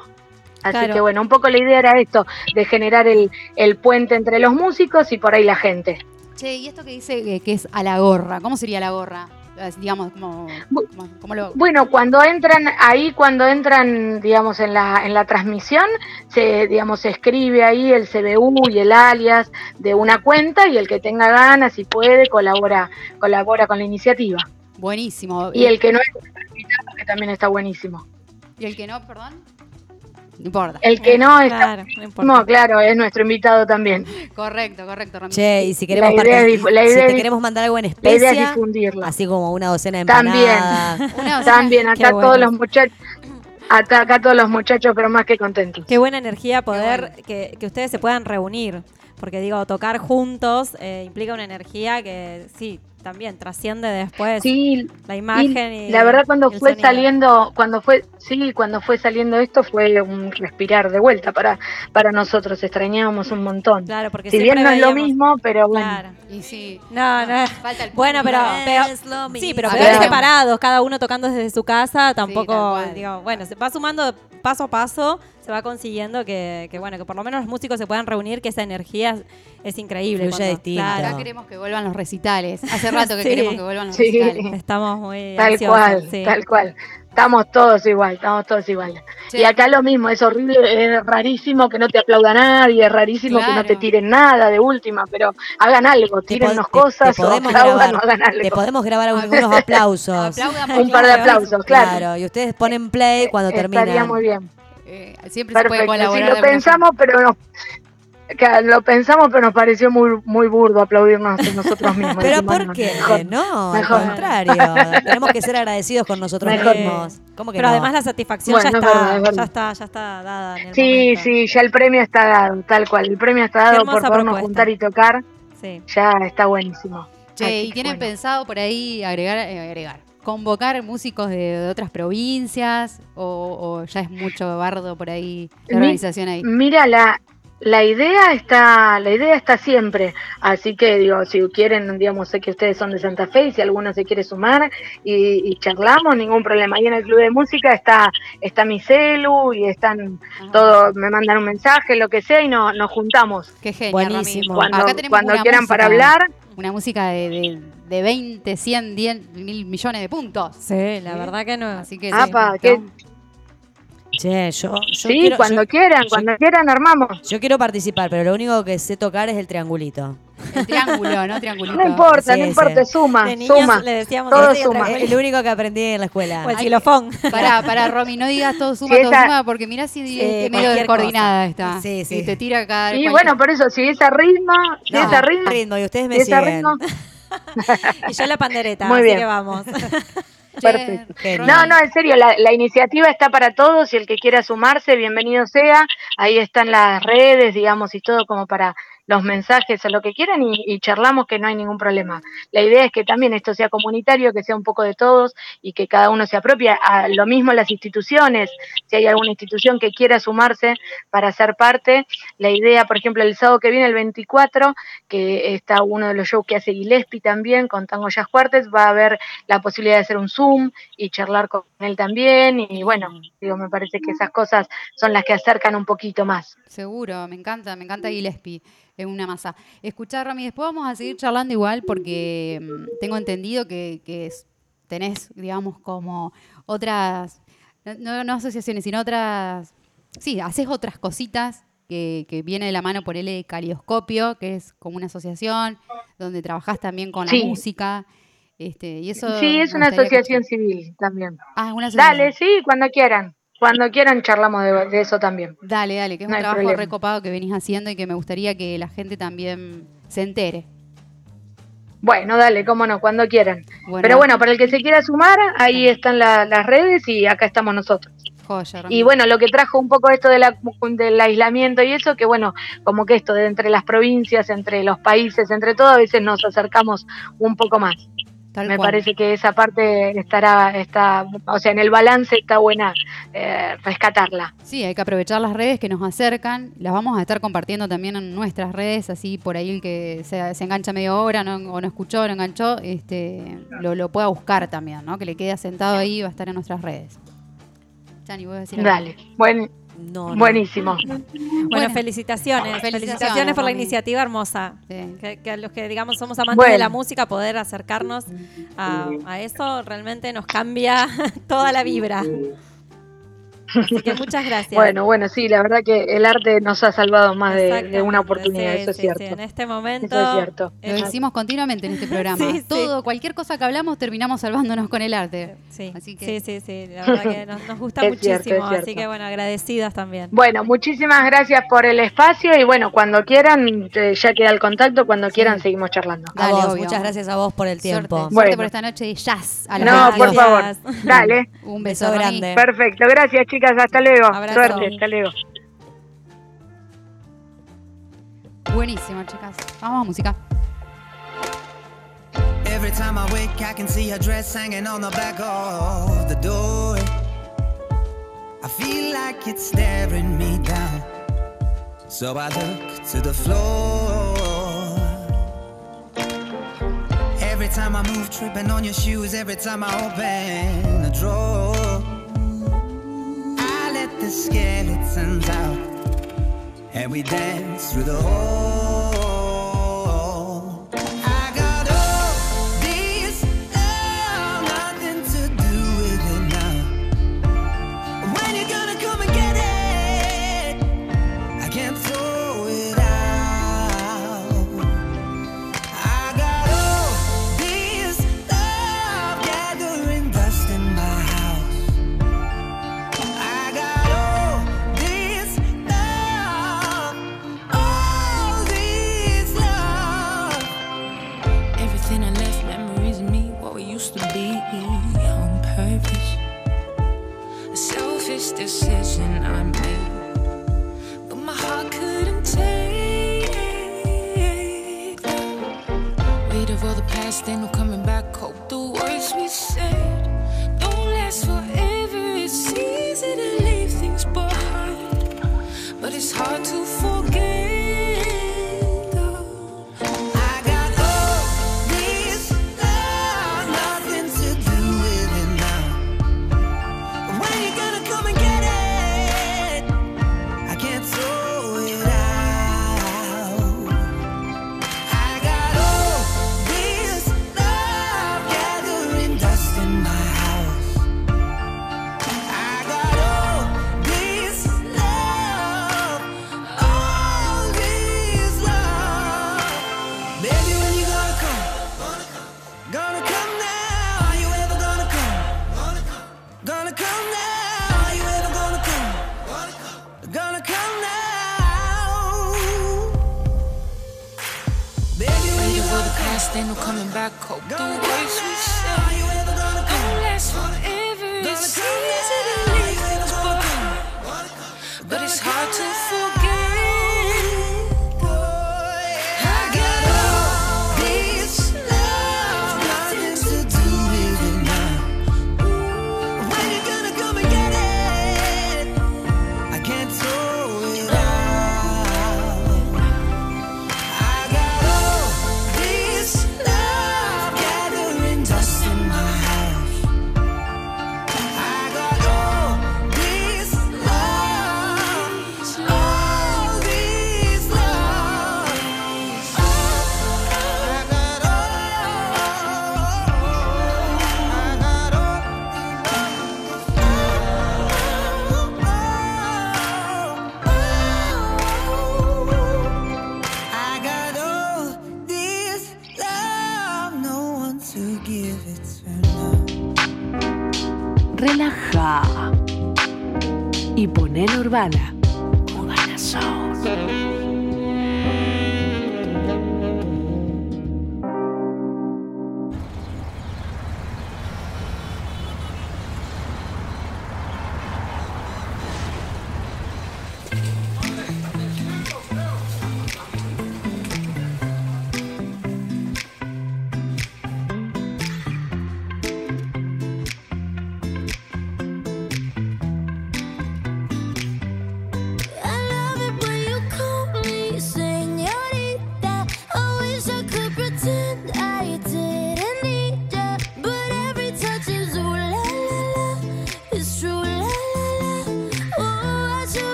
Así Claro. que bueno, un poco la idea era esto, de generar el, el puente entre los músicos y por ahí la gente. Che, y esto que dice que es a la gorra, ¿cómo sería la gorra? Digamos, como, Bu- como- como lo... Bueno, cuando entran ahí, cuando entran, digamos, en la, en la transmisión, se, digamos, se escribe ahí el CBU y el alias de una cuenta y el que tenga ganas y puede colabora, colabora con la iniciativa. Buenísimo. Y el que no es que también está buenísimo. y el que no, perdón. No importa. El que no está Claro, no claro, es nuestro invitado también. Correcto, correcto, Ramiro. Che, y si queremos, La idea es si te es- queremos mandar algo en La idea es especia, difundirla. así como una docena de También. empanadas. Una docena- También Qué acá bueno. todos los muchachos, acá, acá todos los muchachos, pero más que contentos. Qué buena energía poder bueno. que, que ustedes se puedan reunir. Porque digo, tocar juntos eh, implica una energía que sí, también trasciende después Sí, la imagen y, Y la verdad cuando fue sonido. saliendo, cuando fue, sí, cuando fue saliendo esto fue un respirar de vuelta para, para nosotros, extrañábamos un montón. Claro, porque si bien no es lo mismo, pero bueno. Claro. Y sí. No, no. Falta el Bueno, pero, pero- Es lo sí, mismo. pero Ah, quedar claro. separados, cada uno tocando desde su casa, tampoco, digo, bueno, se va sumando paso a paso, se va consiguiendo que, que, bueno, que por lo menos los músicos se puedan reunir, que esa energía es, es increíble. Fluye cuando- distinto. claro, Acá queremos que vuelvan los recitales. Hace rato que Sí. queremos que vuelvan los Sí. recitales. estamos muy Tal ansiosos, cual, sí. tal cual. Estamos todos igual, estamos todos igual. Y acá lo mismo, es horrible, es rarísimo que no te aplauda nadie, es rarísimo que no te tiren nada de última, pero hagan algo, tírennos te- cosas te o podemos aplaudan grabar- o hagan algo. Te podemos grabar algunos aplausos. Aplaudan Un par de aplausos, claro. Claro, y ustedes ponen play cuando Estaría terminan. muy bien. Eh, siempre se puede Perfecto, sí, colaborar. lo de pensamos, pero nos, que lo pensamos, pero nos pareció muy muy burdo aplaudirnos a nosotros mismos. Pero ¿por no, qué? mejor. No, Mejor. al contrario. Tenemos que ser agradecidos con nosotros Mejor. mismos. ¿Cómo que Pero no? además la satisfacción Bueno, ya, es está, verdad, es verdad. ya está, ya está dada en el Sí, momento. sí, ya el premio está dado, tal cual. El premio está dado por podernos propuesta. juntar y tocar. Sí. Ya está buenísimo. Che, Así ¿y tienen bueno. pensado por ahí agregar, eh, agregar, convocar músicos de, de otras provincias o, o ya es mucho bardo por ahí la organización ahí? Mira, la, la idea está, la idea está siempre. Así que digo, si quieren, digamos, sé que ustedes son de Santa Fe y si alguno se quiere sumar y, y charlamos, ningún problema. Ahí en el club de música está, está mi celu y están Ah, todos, me mandan un mensaje, lo que sea, y no, nos juntamos. Qué genial, Buenísimo. Cuando, Acá tenemos cuando una quieran música, para hablar, Una música de, de, de 20, 100, 10 mil millones de puntos. Sí, la verdad que no. Así que Apa, sí, ¿qué? Che, yo, yo sí, quiero, cuando yo- quieran, yo- cuando quieran armamos. yo quiero participar, pero lo único que sé tocar es el triangulito. El triángulo, ¿no? Triangulito. No importa, Sí, no sí. importa, suma, De niños suma. le decíamos Todo suma. Es el único que aprendí en la escuela. O el xilofón. Pará, pará, Romy, no digas todo suma, todo esa- suma, porque mirá si Sí, es medio descoordinada está. Sí, sí. Y te tira cada Y cualquier- bueno, por eso, si es a ritmo, si No, es a ritmo, ritmo, y ustedes me si siguen. ritmo, y yo la pandereta, Muy así bien. que vamos. Perfecto. No, no, en serio, la, la iniciativa está para todos y el que quiera sumarse, bienvenido sea. Ahí están las redes, digamos, y todo como para los mensajes o lo que quieran y, charlamos que no hay ningún problema. La idea es que también esto sea comunitario, que sea un poco de todos y que cada uno se apropie. A lo mismo las instituciones, si hay alguna institución que quiera sumarse para ser parte, la idea, por ejemplo, el sábado que viene, el 24, que está uno de los shows que hace Gillespie también con Tango Jazz Cuartes, va a haber la posibilidad de hacer un Zoom y charlar con él también. Y bueno, digo, me parece que esas cosas son las que acercan un poquito más. Seguro, me encanta, me encanta Gillespie, es una masa. Escuchá, Rami, después vamos a seguir charlando igual porque mm, tengo entendido que, que tenés, digamos, como otras, no, no asociaciones, sino otras, sí, haces otras cositas que, que viene de la mano por el Calioscopio, que es como una asociación donde trabajás también con la música. Este, y eso Sí, es una que- asociación civil también. Ah, una asociación. Dale, sí, cuando quieran. Cuando quieran charlamos de, de eso también. Dale, dale, que es No un trabajo problema. recopado que venís haciendo y que me gustaría que la gente también se entere. Bueno, dale, cómo no, cuando quieran. Bueno, Pero bueno, para el que se quiera sumar, ahí están la- las redes y acá estamos nosotros. joya. Y bueno, lo que trajo un poco esto de la, del aislamiento y eso, que bueno, como que esto de entre las provincias, entre los países, entre todo, a veces nos acercamos un poco más. Tal Me cual. parece que esa parte estará, está, o sea, en el balance está buena eh, rescatarla. Sí, hay que aprovechar las redes que nos acercan. Las vamos a estar compartiendo también en nuestras redes, así por ahí el que se, se engancha media hora no, o no escuchó, no enganchó, este, lo, lo pueda buscar también, ¿no? Que le quede asentado ahí y va a estar en nuestras redes. Chani, ¿vos decir algo? Dale, buen, No, no. buenísimo. Bueno, Bueno, felicitaciones. felicitaciones, Felicitaciones por la iniciativa hermosa. Sí. Que, que a los que, digamos, somos amantes Bueno. de la música, poder acercarnos a, a eso realmente nos cambia toda la vibra. Así que muchas gracias. Bueno, bueno, sí, la verdad que el arte nos ha salvado más de, una oportunidad, sí, eso es sí, cierto. sí, En este momento. Eso es cierto. Lo decimos continuamente en este programa. Sí, sí. Todo, cualquier cosa que hablamos, terminamos salvándonos con el arte. Sí, Así que- sí, sí, sí, la verdad que nos, nos gusta Es muchísimo, cierto, es así que bueno, agradecidas también. Bueno, muchísimas gracias por el espacio y bueno, cuando quieran, eh, ya queda el contacto, cuando quieran seguimos charlando. A Dale, vos, muchas gracias a vos por el tiempo. suerte Bueno. por esta noche de jazz. A la No, por favor. Dale. Un beso, grande. Perfecto, gracias chicas, hasta luego. Abrazo. Suerte, hasta luego. Buenísimo, chicas. Vamos a música. Every time I wake, I can see her dress hanging on the back of the door. I feel like it's staring me down. So I look to the floor. Every time I move, tripping on your shoes. Every time I open a drawer, the skeletons out. And we dance through the hall.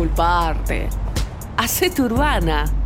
Deja de culparte. Hacete. Urbana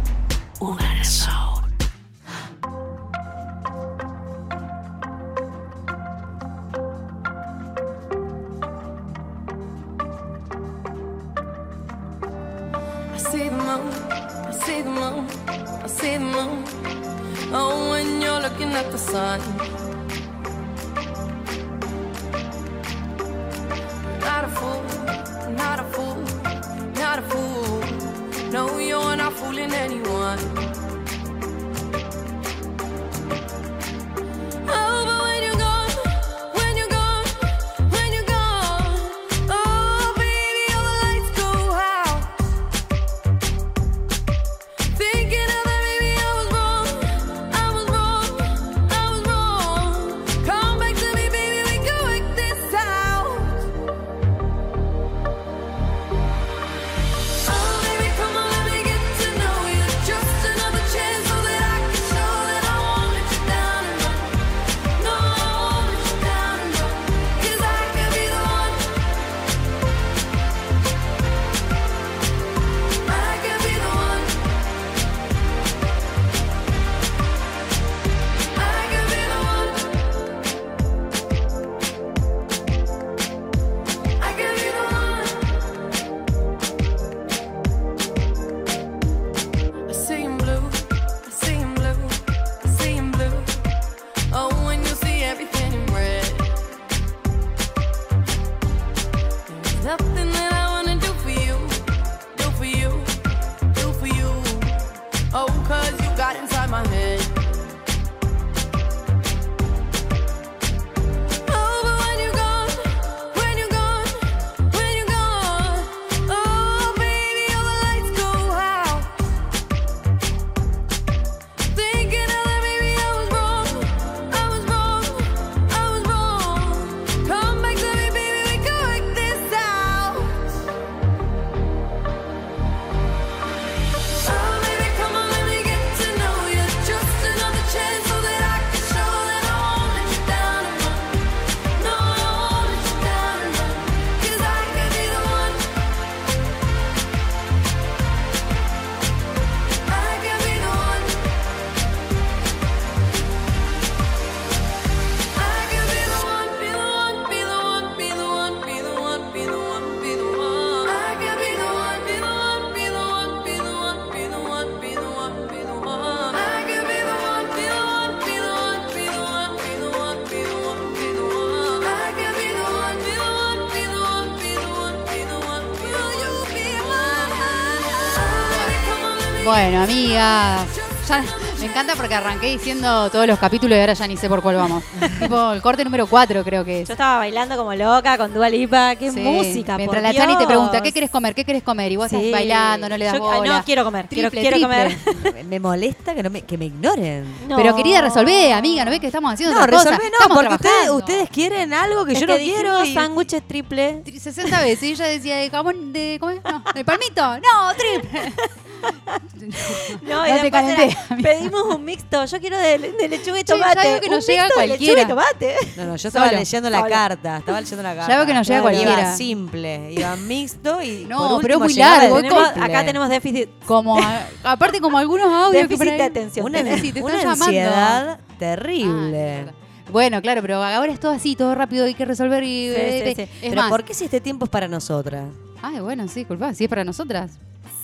Bueno, amigas. Ya, me encanta porque arranqué diciendo todos los capítulos y ahora ya ni sé por cuál vamos. tipo el corte número 4 creo que es. Yo estaba bailando como loca con Dua Lipa. ¡Qué Sí. música! Mientras por la Chani te Dios! pregunta, ¿qué querés comer? ¿Qué querés comer? Y vos Sí. estás bailando, no le das Yo- ah, bola. no, quiero comer, quiero- Triple, quiero triple. comer. Me molesta que, no me, que me ignoren. No. Pero querida, resolvé, amiga, ¿no ves que estamos haciendo No, otra cosa? resolvé no, Estamos porque ustedes, quieren algo que Es yo que no quiero. y- sándwiches triple. 60 veces y ella decía de jamón, de, ¿cómo es? No, de palmito, no, triple. No, y No te calenté, era, pedimos un mixto. Yo quiero de, de lechuga y tomate. veo que un nos llega mixto de lechuga y cualquiera. tomate. No, no, yo estaba Solo, leyendo la solo. carta. Estaba leyendo la carta. veo que nos llega Iba cualquiera. simple, iba mixto y. No, por pero es muy largo, Tenemos- acá tenemos déficit. Como, a- aparte como algunos audios Déficit de atención. Una, Sí, te una están llamando. ansiedad Ah, terrible. bueno, claro, pero ahora es todo así, todo rápido, hay que resolver y... Sí, sí, sí. Es Pero más, ¿por qué si este tiempo es para nosotras? Ay, bueno, sí, disculpa, si es para nosotras.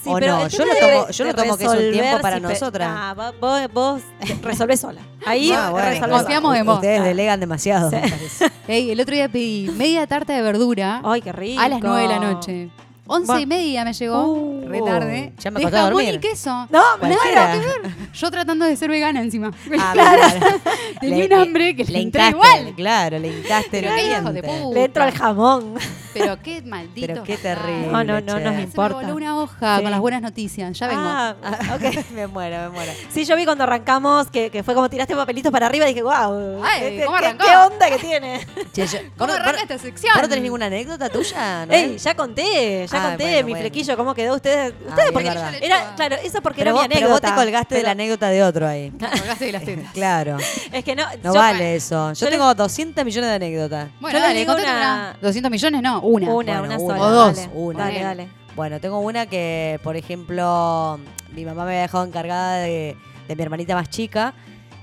Sí, O pero no, yo lo tomo- yo lo tomo que es un tiempo para si nosotras. Ah, vos, vos, vos resolvés sola. Ahí Ah, bueno, Confiamos en vos. Ustedes delegan demasiado. Sí. me parece. Ey, el otro día pedí media tarta de verdura Ay, qué rico. a las 9 de la noche. Once Bueno. y media me llegó, Uh, re tarde. ya me de jamón dormir. y queso. No. Nada que ver. Yo tratando de ser vegana encima. Ah, claro. Tenía Le- un hambre que le, le entré igual. Claro, le hincaste Pero el qué hijo de puta. Le entro al jamón. Pero qué maldito. Pero qué terrible. No, no, no che. nos Se me importa. voló una hoja Sí. con las buenas noticias. Ya vengo. Ah, ok. me muero, me muero. Sí, yo vi cuando arrancamos que, que fue como tiraste papelitos para arriba y dije, wow. Ay, ¿qué, ¿cómo arrancó? qué onda que tiene? Che, yo- ¿Cómo ¿vos- arranca esta sección? ¿Vos no tenés ninguna anécdota tuya? ¿no? Ey, ya conté, ya Ah, conté bueno, mi bueno. flequillo, cómo quedó ustedes. Ay, Ustedes es porque verdad. era, claro, eso porque pero, era vos, mi pero anécdota. vos te colgaste de la pero anécdota de otro ahí. Colgaste de las tetas. Claro. Es que no, No yo- vale eso. Yo yo tengo 200 millones de anécdotas. Bueno, Yo les dale, contate una- una. 200 millones, no, una. Una, Bueno, una una. sola. O dos. Dale, Una. Dale, dale. Bueno, tengo una que, por ejemplo, mi mamá me había dejado encargada de, de mi hermanita más chica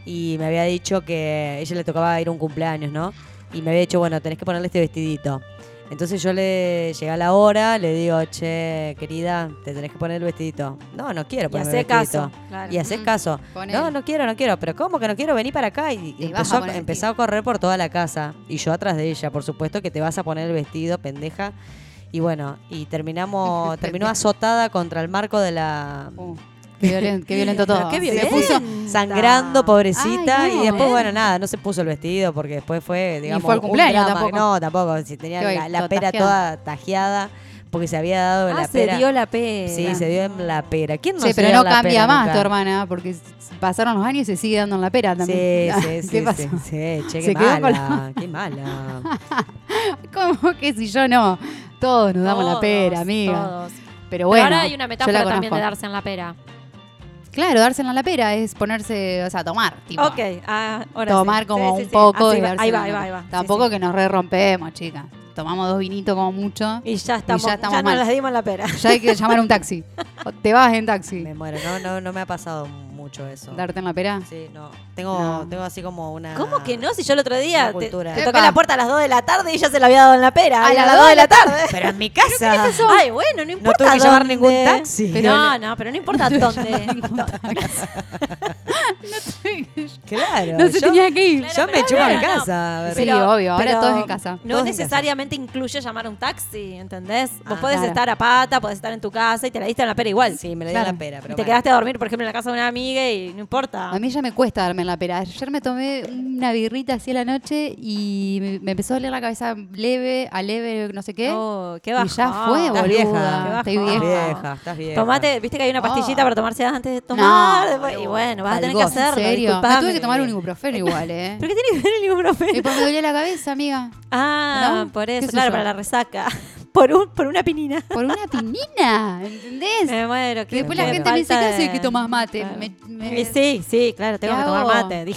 y me había dicho que a ella le tocaba ir a un cumpleaños, ¿no? Y me había dicho, bueno, tenés que ponerle este vestidito. Entonces yo le llegué a la hora, le digo, che, querida, te tenés que poner el vestidito. No, no quiero Y ponerme el vestidito. caso. Claro. Y haces Mm, caso. No, no quiero, no quiero. Pero ¿cómo que no quiero? Vení para acá. Y, a empezó a correr por toda la casa. Y yo atrás de ella, por supuesto, que te vas a poner el vestido, pendeja. Y bueno, y terminamos, terminó azotada contra el marco de la... Uh, qué, violento, qué violento todo. qué Se violento. puso- sangrando, pobrecita, Ay, no. y después, bueno, nada, no se puso el vestido porque después fue, digamos, fue al un cumpleaños drama. tampoco. No, tampoco, si tenía Qué la, pera toda tajeada porque se había dado Ah, la se pera. dio la pera. Sí, se dio en la pera. ¿Quién no Sí, se pero dio no la cambia pera más nunca? tu hermana, porque pasaron los años y se sigue dando en la pera Sí, también. sí, ¿Qué sí, pasó? sí, sí, che, Se qué mala, qué mala. ¿Cómo que si yo no? Todos nos damos la pera, amiga. todos. Pero bueno, ahora hay una metáfora también de darse en la pera. Claro, darse en la pera es ponerse, o sea, tomar, tipo. Ok, ah, ahora tomar sí. como Sí, sí, un sí. poco Así y va, darse ahí va, ahí va, ahí va. Sí, Tampoco sí. que nos re rompemos, chica. Tomamos dos vinitos como mucho. Y ya estamos, ya estamos no mal. las dimos en la pera. Ya hay que llamar un taxi. O te vas en taxi. Me muero, no, no, no me ha pasado mucho eso. Darte en la pera. Sí, no. Tengo, No. tengo así como una. ¿Cómo que no? Si yo el otro día te, toqué Epa. la puerta a las 2 de la tarde y ella se la había dado en la pera. A las las dos 2 de la tarde. Pero en mi casa. Ay, bueno, no importa. tuve que llevar dónde. ningún taxi. Pero no, no, pero no importa dónde. Claro. No se yo, tenía que ir. yo Claro, me pero chupo en no, no. casa. Sí, obvio, ahora todos en casa. No Todos en casa. necesariamente incluye llamar a un taxi, ¿entendés? Vos Ah, podés claro. estar a pata, podés estar en tu casa y te la diste en la pera igual. Sí, me la di en la pera. Te quedaste a dormir, por ejemplo, en la casa de una amiga y no importa. A mí ya me cuesta darme en la pera. Ayer me tomé una birrita así a la noche y me, me empezó a doler la cabeza leve, a leve, no sé qué. Oh, qué y ya fue, Estás boluda. vieja. Estoy. Estás vieja. vieja, estás vieja. Tomate, viste que hay una pastillita Oh. para tomarse antes de tomar. No, después- y bueno, vas a tener que Algo. ¿En hacerlo. serio? Me tuve que tomar un ibuprofeno igual, ¿eh? ¿Pero qué tiene que ver el ibuprofeno? Y pues me dolía la cabeza, amiga. Ah, ¿No? por ¿Qué eso, claro, yo? para la resaca. Por, un, por una pinina. Por una pinina, ¿entendés? Me muero. Que después la gente me dice, falta ¿qué haces de- que tomas mate? Claro. Me- me- Y sí, sí, claro, tengo ¿Qué que tomar hago? mate. Dije